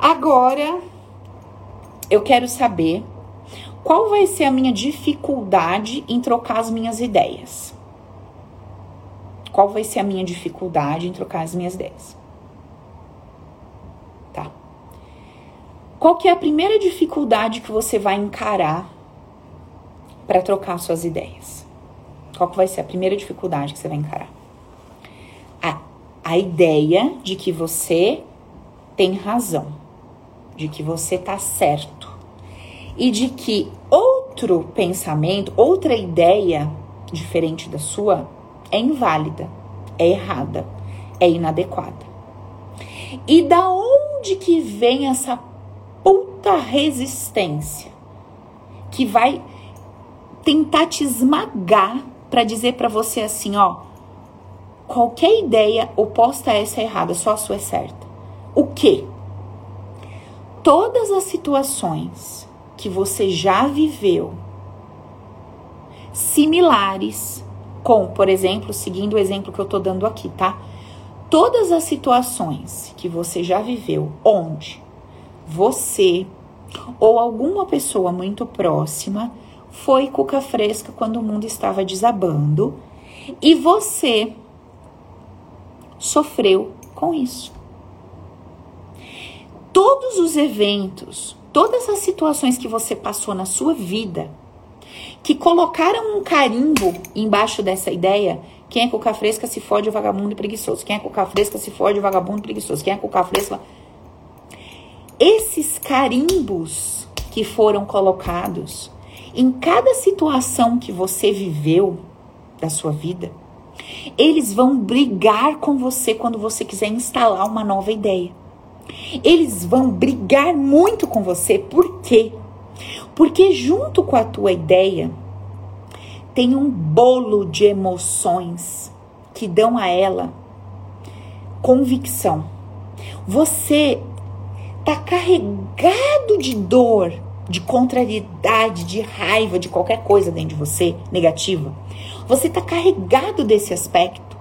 Agora, eu quero saber qual vai ser a minha dificuldade em trocar as minhas ideias. Qual vai ser a minha dificuldade em trocar as minhas ideias? Tá. Qual que é a primeira dificuldade que você vai encarar para trocar suas ideias? Qual que vai ser a primeira dificuldade que você vai encarar? A, a ideia de que você tem razão, de que você tá certo e de que outro pensamento, outra ideia diferente da sua é inválida, é errada, é inadequada. E da onde que vem essa puta resistência que vai tentar te esmagar para dizer para você assim, ó, qualquer ideia oposta a essa é errada, só a sua é certa. O quê? Todas as situações que você já viveu similares com, por exemplo, seguindo o exemplo que eu tô dando aqui, tá? Todas as situações que você já viveu onde você ou alguma pessoa muito próxima foi cuca fresca quando o mundo estava desabando e você sofreu com isso. Todos os eventos, todas as situações que você passou na sua vida que colocaram um carimbo embaixo dessa ideia. Quem é cuca fresca se fode o vagabundo preguiçoso. Quem é cuca fresca se fode o vagabundo preguiçoso. Quem é cuca fresca. Esses carimbos que foram colocados em cada situação que você viveu da sua vida, eles vão brigar com você quando você quiser instalar uma nova ideia. Eles vão brigar muito com você, por quê? Porque junto com a tua ideia tem um bolo de emoções que dão a ela convicção. Você tá carregado de dor, de contrariedade, de raiva, de qualquer coisa dentro de você negativa. Você tá carregado desse aspecto.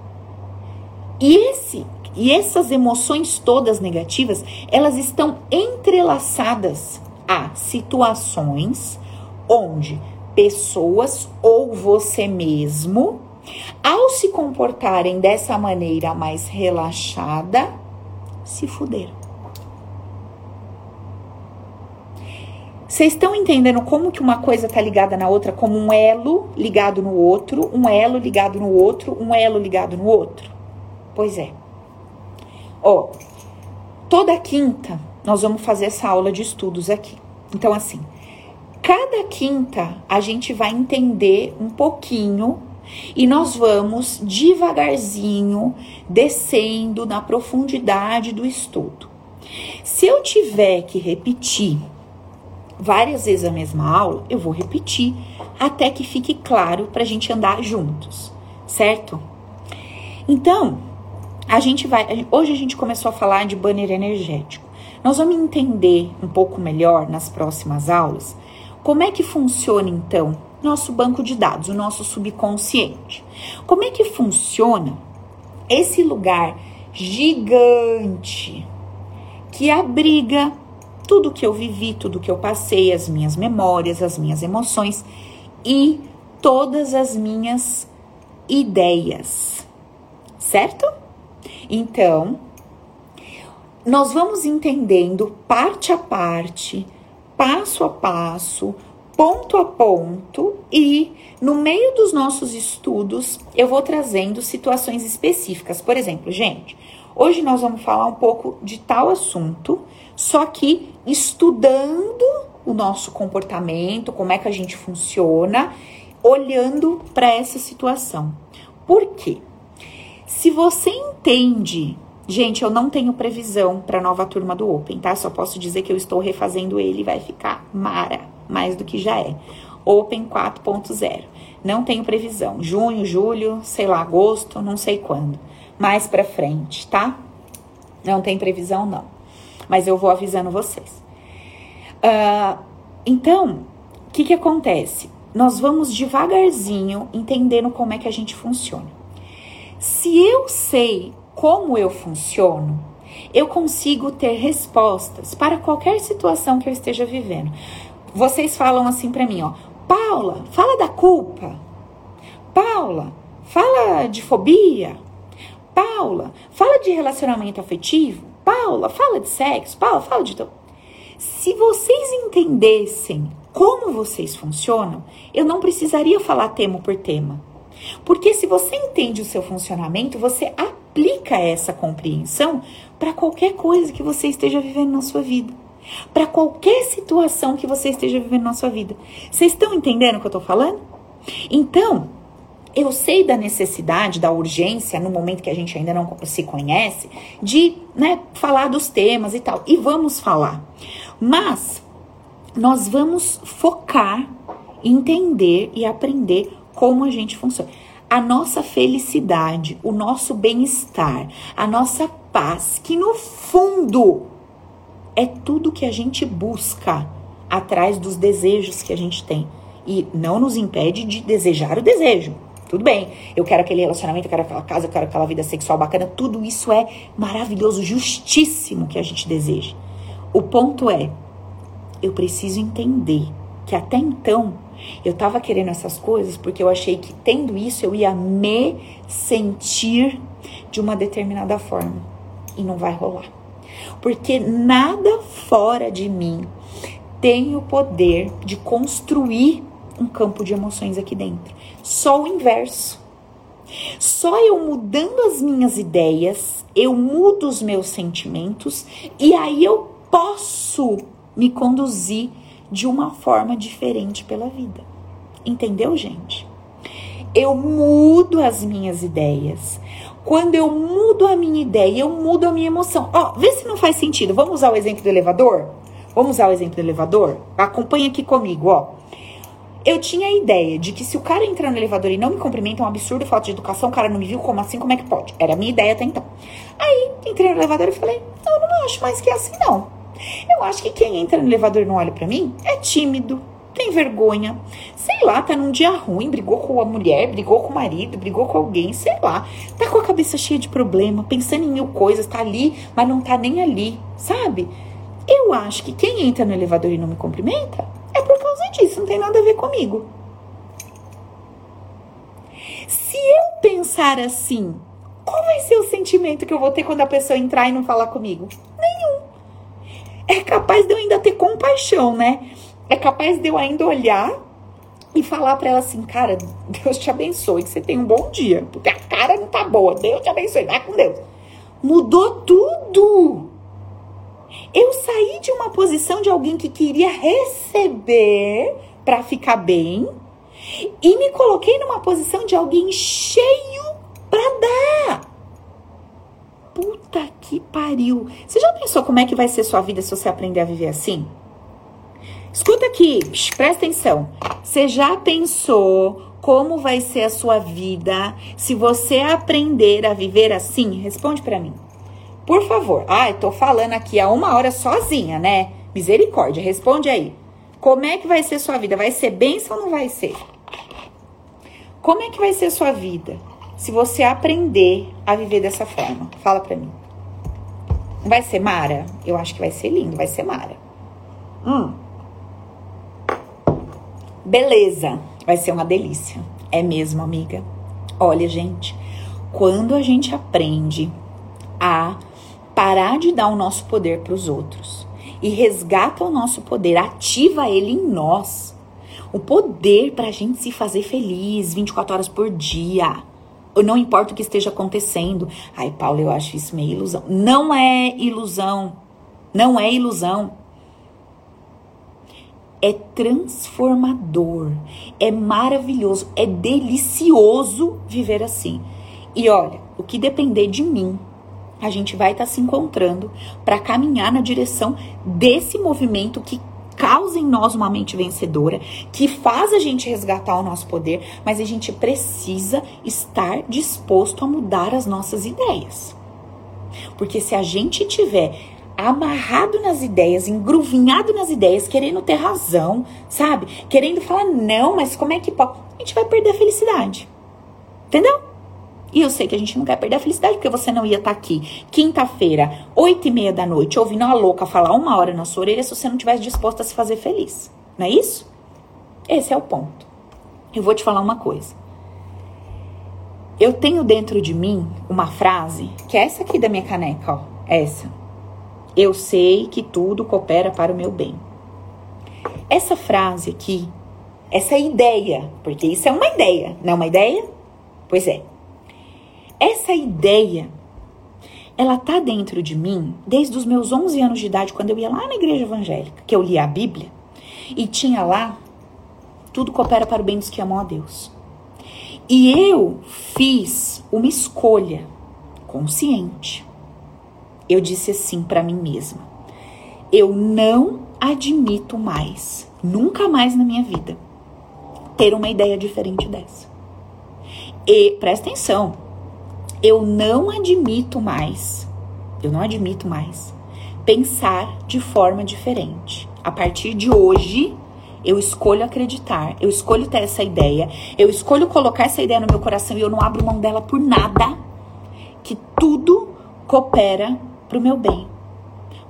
E esse e essas emoções todas negativas, elas estão entrelaçadas a situações onde pessoas ou você mesmo, ao se comportarem dessa maneira mais relaxada, se fuderam. Vocês estão entendendo como que uma coisa tá ligada na outra, como um elo ligado no outro, um elo ligado no outro, um elo ligado no outro? Pois é. Ó, toda quinta nós vamos fazer essa aula de estudos aqui. Então, assim, cada quinta a gente vai entender um pouquinho e nós vamos devagarzinho descendo na profundidade do estudo. Se eu tiver que repetir várias vezes a mesma aula, eu vou repetir até que fique claro para a gente andar juntos, certo? Então, a gente vai. Hoje a gente começou a falar de banner energético. Nós vamos entender um pouco melhor nas próximas aulas como é que funciona então nosso banco de dados, o nosso subconsciente. Como é que funciona esse lugar gigante que abriga tudo que eu vivi, tudo que eu passei, as minhas memórias, as minhas emoções e todas as minhas ideias. Certo? Então, nós vamos entendendo parte a parte, passo a passo, ponto a ponto e no meio dos nossos estudos eu vou trazendo situações específicas. Por exemplo, gente, hoje nós vamos falar um pouco de tal assunto, só que estudando o nosso comportamento, como é que a gente funciona, olhando para essa situação. Por quê? Se você entende, gente, eu não tenho previsão para a nova turma do Open, tá? Só posso dizer que eu estou refazendo ele e vai ficar mara, mais do que já é. Open 4.0. Não tenho previsão. Junho, julho, sei lá, agosto, não sei quando. Mais para frente, tá? Não tem previsão, não. Mas eu vou avisando vocês. Uh, então, o que, que acontece? Nós vamos devagarzinho entendendo como é que a gente funciona. Se eu sei como eu funciono, eu consigo ter respostas para qualquer situação que eu esteja vivendo. Vocês falam assim para mim, ó, Paula, fala da culpa. Paula, fala de fobia. Paula, fala de relacionamento afetivo. Paula, fala de sexo. Paula, fala de. Se vocês entendessem como vocês funcionam, eu não precisaria falar tema por tema. Porque se você entende o seu funcionamento, você aplica essa compreensão para qualquer coisa que você esteja vivendo na sua vida. Para qualquer situação que você esteja vivendo na sua vida. Vocês estão entendendo o que eu estou falando? Então, eu sei da necessidade, da urgência, no momento que a gente ainda não se conhece, de né, falar dos temas e tal. E vamos falar. Mas nós vamos focar, entender e aprender como a gente funciona. A nossa felicidade, o nosso bem-estar, a nossa paz, que no fundo é tudo que a gente busca atrás dos desejos que a gente tem. E não nos impede de desejar o desejo. Tudo bem, eu quero aquele relacionamento, eu quero aquela casa, eu quero aquela vida sexual bacana. Tudo isso é maravilhoso, justíssimo que a gente deseja. O ponto é, eu preciso entender que até então eu tava querendo essas coisas porque eu achei que tendo isso eu ia me sentir de uma determinada forma. E não vai rolar. Porque nada fora de mim tem o poder de construir um campo de emoções aqui dentro. Só o inverso. Só eu mudando as minhas ideias, eu mudo os meus sentimentos e aí eu posso me conduzir de uma forma diferente pela vida. Entendeu, gente? Eu mudo as minhas ideias. Quando eu mudo a minha ideia, eu mudo a minha emoção. Ó, vê se não faz sentido. Vamos usar o exemplo do elevador? Vamos usar o exemplo do elevador? Acompanha aqui comigo, ó. eu tinha a ideia de que se o cara entrar no elevador e não me cumprimenta, é um absurdo, falta de educação, o cara não me viu, como assim, como é que pode? Era a minha ideia até então. Aí, entrei no elevador e falei, eu não acho mais que é assim, não. Eu acho que quem entra no elevador e não olha para mim é tímido, tem vergonha, sei lá, tá num dia ruim, brigou com a mulher, brigou com o marido, brigou com alguém, sei lá, tá com a cabeça cheia de problema, pensando em mil coisas, tá ali, mas não tá nem ali, sabe? Eu acho que quem entra no elevador e não me cumprimenta é por causa disso, não tem nada a ver comigo. Se eu pensar assim, qual vai ser o sentimento que eu vou ter quando a pessoa entrar e não falar comigo? É capaz de eu ainda ter compaixão, né? É capaz de eu ainda olhar e falar para ela assim, cara, Deus te abençoe, que você tenha um bom dia, porque a cara não tá boa. Deus te abençoe, vai com Deus. Mudou tudo. Eu saí de uma posição de alguém que queria receber para ficar bem e me coloquei numa posição de alguém cheio para dar. Puta que pariu. Você já pensou como é que vai ser sua vida se você aprender a viver assim? Escuta aqui, presta atenção. Você já pensou como vai ser a sua vida se você aprender a viver assim? Responde para mim. Por favor. Ai, tô falando aqui há uma hora sozinha, né? Misericórdia, responde aí. Como é que vai ser sua vida? Vai ser bênção ou não vai ser? Como é que vai ser sua vida se você aprender a viver dessa forma? Fala pra mim. Vai ser Mara? Eu acho que vai ser lindo, vai ser Mara. Hum. Beleza, vai ser uma delícia. É mesmo, amiga? Olha, gente, quando a gente aprende a parar de dar o nosso poder para os outros e resgata o nosso poder, ativa ele em nós. O poder para a gente se fazer feliz 24 horas por dia. Não importa o que esteja acontecendo. Ai, Paulo, eu acho isso meio ilusão. Não é ilusão. Não é ilusão. É transformador. É maravilhoso. É delicioso viver assim. E olha, o que depender de mim a gente vai estar tá se encontrando para caminhar na direção desse movimento que causa em nós uma mente vencedora, que faz a gente resgatar o nosso poder, mas a gente precisa estar disposto a mudar as nossas ideias. Porque se a gente tiver amarrado nas ideias, engruvinhado nas ideias, querendo ter razão, sabe? Querendo falar não, mas como é que pode? A gente vai perder a felicidade. Entendeu? E eu sei que a gente não quer perder a felicidade, porque você não ia estar tá aqui quinta-feira, oito e meia da noite, ouvindo a louca falar uma hora na sua orelha se você não tivesse disposto a se fazer feliz. Não é isso? Esse é o ponto. Eu vou te falar uma coisa. Eu tenho dentro de mim uma frase, que é essa aqui da minha caneca, ó. Essa. Eu sei que tudo coopera para o meu bem. Essa frase aqui, essa ideia, porque isso é uma ideia, não é uma ideia? Pois é. Essa ideia, ela tá dentro de mim desde os meus 11 anos de idade, quando eu ia lá na igreja evangélica, que eu lia a Bíblia, e tinha lá tudo coopera para o bem dos que amam a Deus. E eu fiz uma escolha consciente. Eu disse assim para mim mesma: eu não admito mais, nunca mais na minha vida, ter uma ideia diferente dessa. E presta atenção, eu não admito mais, eu não admito mais pensar de forma diferente. A partir de hoje, eu escolho acreditar, eu escolho ter essa ideia, eu escolho colocar essa ideia no meu coração e eu não abro mão dela por nada, que tudo coopera para o meu bem.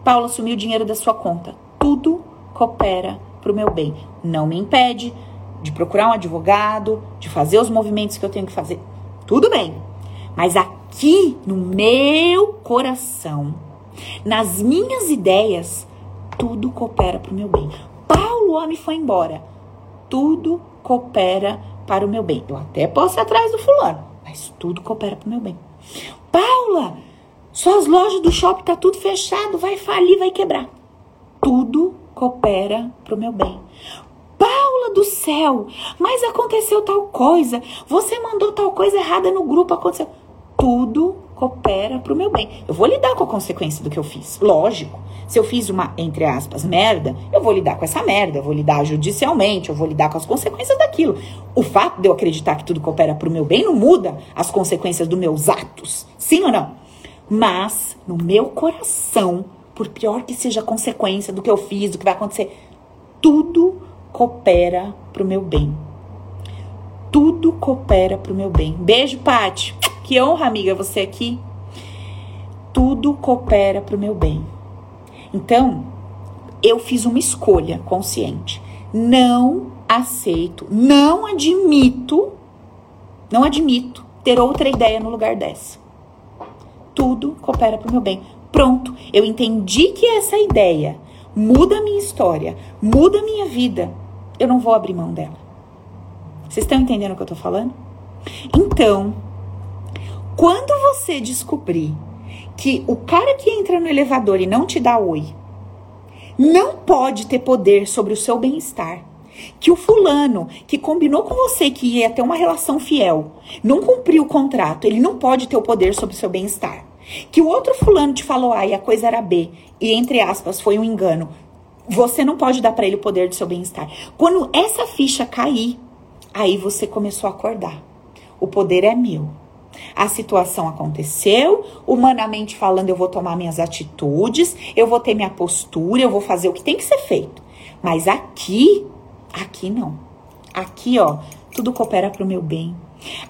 Paulo assumiu o dinheiro da sua conta, tudo coopera para o meu bem. Não me impede de procurar um advogado, de fazer os movimentos que eu tenho que fazer. Tudo bem, mas aqui no meu coração, nas minhas ideias, tudo coopera para o meu bem. Paulo, homem, foi embora. Tudo coopera para o meu bem. Eu até posso ir atrás do fulano, mas tudo coopera para o meu bem. Paula, suas lojas do shopping tá tudo fechado, vai falir, vai quebrar. Tudo coopera para o meu bem. Paula do céu, mas aconteceu tal coisa. Você mandou tal coisa errada no grupo, aconteceu tudo coopera para o meu bem. Eu vou lidar com a consequência do que eu fiz, lógico. Se eu fiz uma, entre aspas, merda, eu vou lidar com essa merda, eu vou lidar judicialmente, eu vou lidar com as consequências daquilo. O fato de eu acreditar que tudo coopera para o meu bem não muda as consequências dos meus atos. Sim ou não? Mas, no meu coração, por pior que seja a consequência do que eu fiz, do que vai acontecer, tudo coopera para o meu bem. Tudo coopera para o meu bem. Beijo, Pati. Que honra, amiga, você aqui. Tudo coopera para o meu bem. Então, eu fiz uma escolha consciente. Não aceito, não admito, não admito ter outra ideia no lugar dessa. Tudo coopera para o meu bem. Pronto, eu entendi que essa ideia muda a minha história, muda a minha vida. Eu não vou abrir mão dela. Vocês estão entendendo o que eu estou falando? Então, quando você descobrir que o cara que entra no elevador e não te dá oi não pode ter poder sobre o seu bem-estar. Que o fulano que combinou com você que ia ter uma relação fiel não cumpriu o contrato, ele não pode ter o poder sobre o seu bem-estar. Que o outro fulano te falou A e a coisa era B, e entre aspas foi um engano. Você não pode dar para ele o poder do seu bem-estar. Quando essa ficha cair, aí você começou a acordar. O poder é meu. A situação aconteceu, humanamente falando, eu vou tomar minhas atitudes, eu vou ter minha postura, eu vou fazer o que tem que ser feito. Mas aqui, aqui não. Aqui, ó, tudo coopera para o meu bem.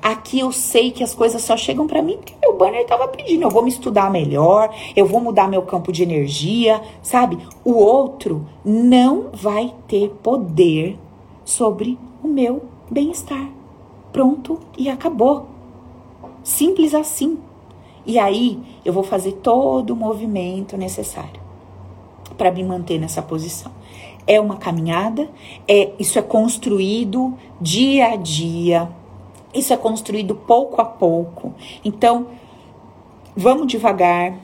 Aqui eu sei que as coisas só chegam para mim porque meu banner estava pedindo. Eu vou me estudar melhor, eu vou mudar meu campo de energia, sabe? O outro não vai ter poder sobre o meu bem-estar. Pronto e acabou. Simples assim. E aí eu vou fazer todo o movimento necessário para me manter nessa posição. É uma caminhada, é isso é construído dia a dia. Isso é construído pouco a pouco. Então, vamos devagar,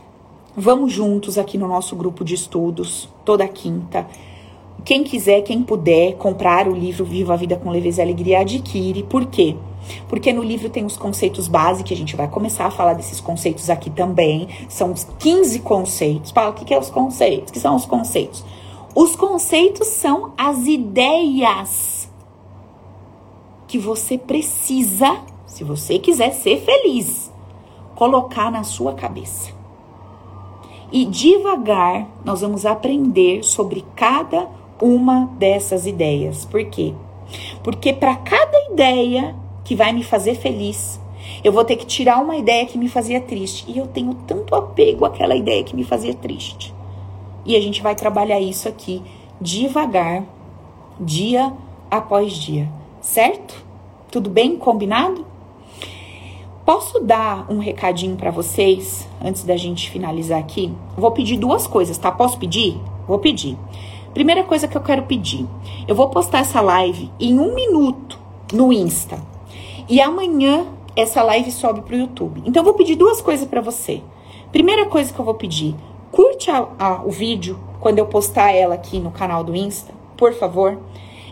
vamos juntos aqui no nosso grupo de estudos, toda quinta. Quem quiser, quem puder comprar o livro Viva a Vida com Leveza e Alegria, adquire. Por quê? Porque no livro tem os conceitos básicos, a gente vai começar a falar desses conceitos aqui também. São os 15 conceitos. Fala, o que, que é os conceitos? O que são os conceitos? Os conceitos são as ideias que você precisa, se você quiser ser feliz, colocar na sua cabeça. E devagar nós vamos aprender sobre cada uma dessas ideias. Por quê? Porque para cada ideia que vai me fazer feliz. Eu vou ter que tirar uma ideia que me fazia triste. E eu tenho tanto apego àquela ideia que me fazia triste. E a gente vai trabalhar isso aqui devagar, dia após dia. Certo? Tudo bem? Combinado? Posso dar um recadinho para vocês antes da gente finalizar aqui? Vou pedir duas coisas, tá? Posso pedir? Vou pedir. Primeira coisa que eu quero pedir: eu vou postar essa live em um minuto no Insta. E amanhã essa live sobe pro YouTube. Então eu vou pedir duas coisas para você. Primeira coisa que eu vou pedir, curte a, a, o vídeo quando eu postar ela aqui no canal do Insta, por favor.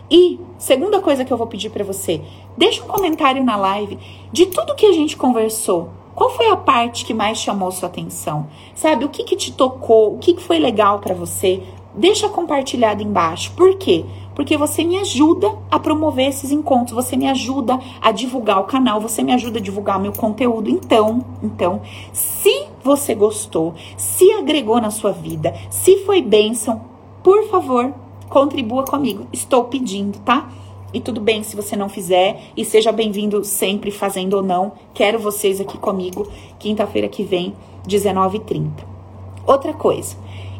E segunda coisa que eu vou pedir para você, deixa um comentário na live de tudo que a gente conversou. Qual foi a parte que mais chamou sua atenção? Sabe, o que que te tocou? O que que foi legal para você? Deixa compartilhado embaixo. Por quê? Porque você me ajuda a promover esses encontros, você me ajuda a divulgar o canal, você me ajuda a divulgar meu conteúdo. Então, então, se você gostou, se agregou na sua vida, se foi bênção, por favor, contribua comigo. Estou pedindo, tá? E tudo bem se você não fizer, e seja bem-vindo sempre fazendo ou não. Quero vocês aqui comigo quinta-feira que vem, 19h30. Outra coisa,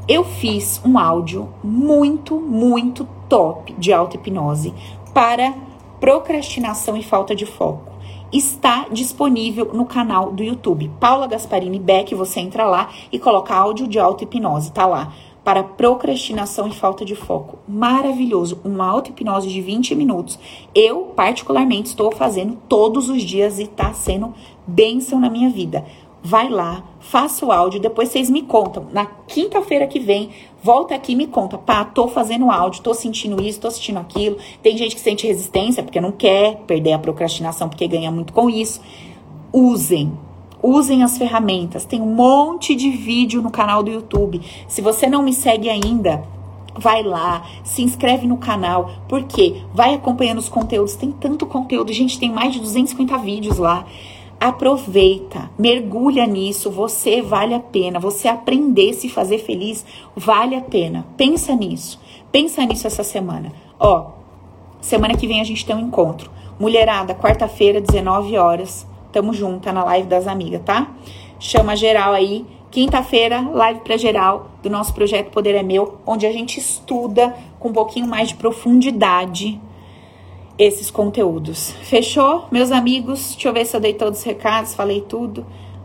eu fiz um áudio muito, muito top de auto-hipnose para procrastinação e falta de foco. Está disponível no canal do YouTube. Paula Gasparini Beck, você entra lá e coloca áudio de auto-hipnose, tá lá. Para procrastinação e falta de foco. Maravilhoso. Uma auto-hipnose de 20 minutos. Eu, particularmente, estou fazendo todos os dias e está sendo bênção na minha vida vai lá, faça o áudio, depois vocês me contam. Na quinta-feira que vem, volta aqui e me conta. Pá, tô fazendo áudio, tô sentindo isso, tô sentindo aquilo. Tem gente que sente resistência porque não quer perder a procrastinação, porque ganha muito com isso. Usem, Usem as ferramentas. Tem um monte de vídeo no canal do YouTube. Se você não me segue ainda, vai lá, se inscreve no canal, porque vai acompanhando os conteúdos. Tem tanto conteúdo, gente, tem mais de 250 vídeos lá. Aproveita, mergulha nisso, você vale a pena. Você aprender a se fazer feliz vale a pena. Pensa nisso. Pensa nisso essa semana. Ó, semana que vem a gente tem um encontro. Mulherada, quarta-feira, 19 horas. Tamo junto, na live das amigas, tá? Chama geral aí. Quinta-feira, live para geral do nosso projeto Poder é Meu, onde a gente estuda com um pouquinho mais de profundidade esses conteúdos. Fechou? Meus amigos, deixa eu ver se eu dei todos os recados, falei tudo.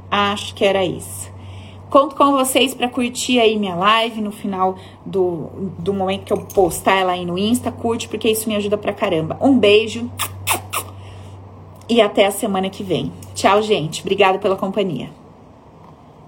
Acho que era isso. Conto com vocês para curtir aí minha live no final do, do momento que eu postar ela aí no Insta. Curte, porque isso me ajuda pra caramba. Um beijo e até a semana que vem. Tchau, gente. Obrigada pela companhia.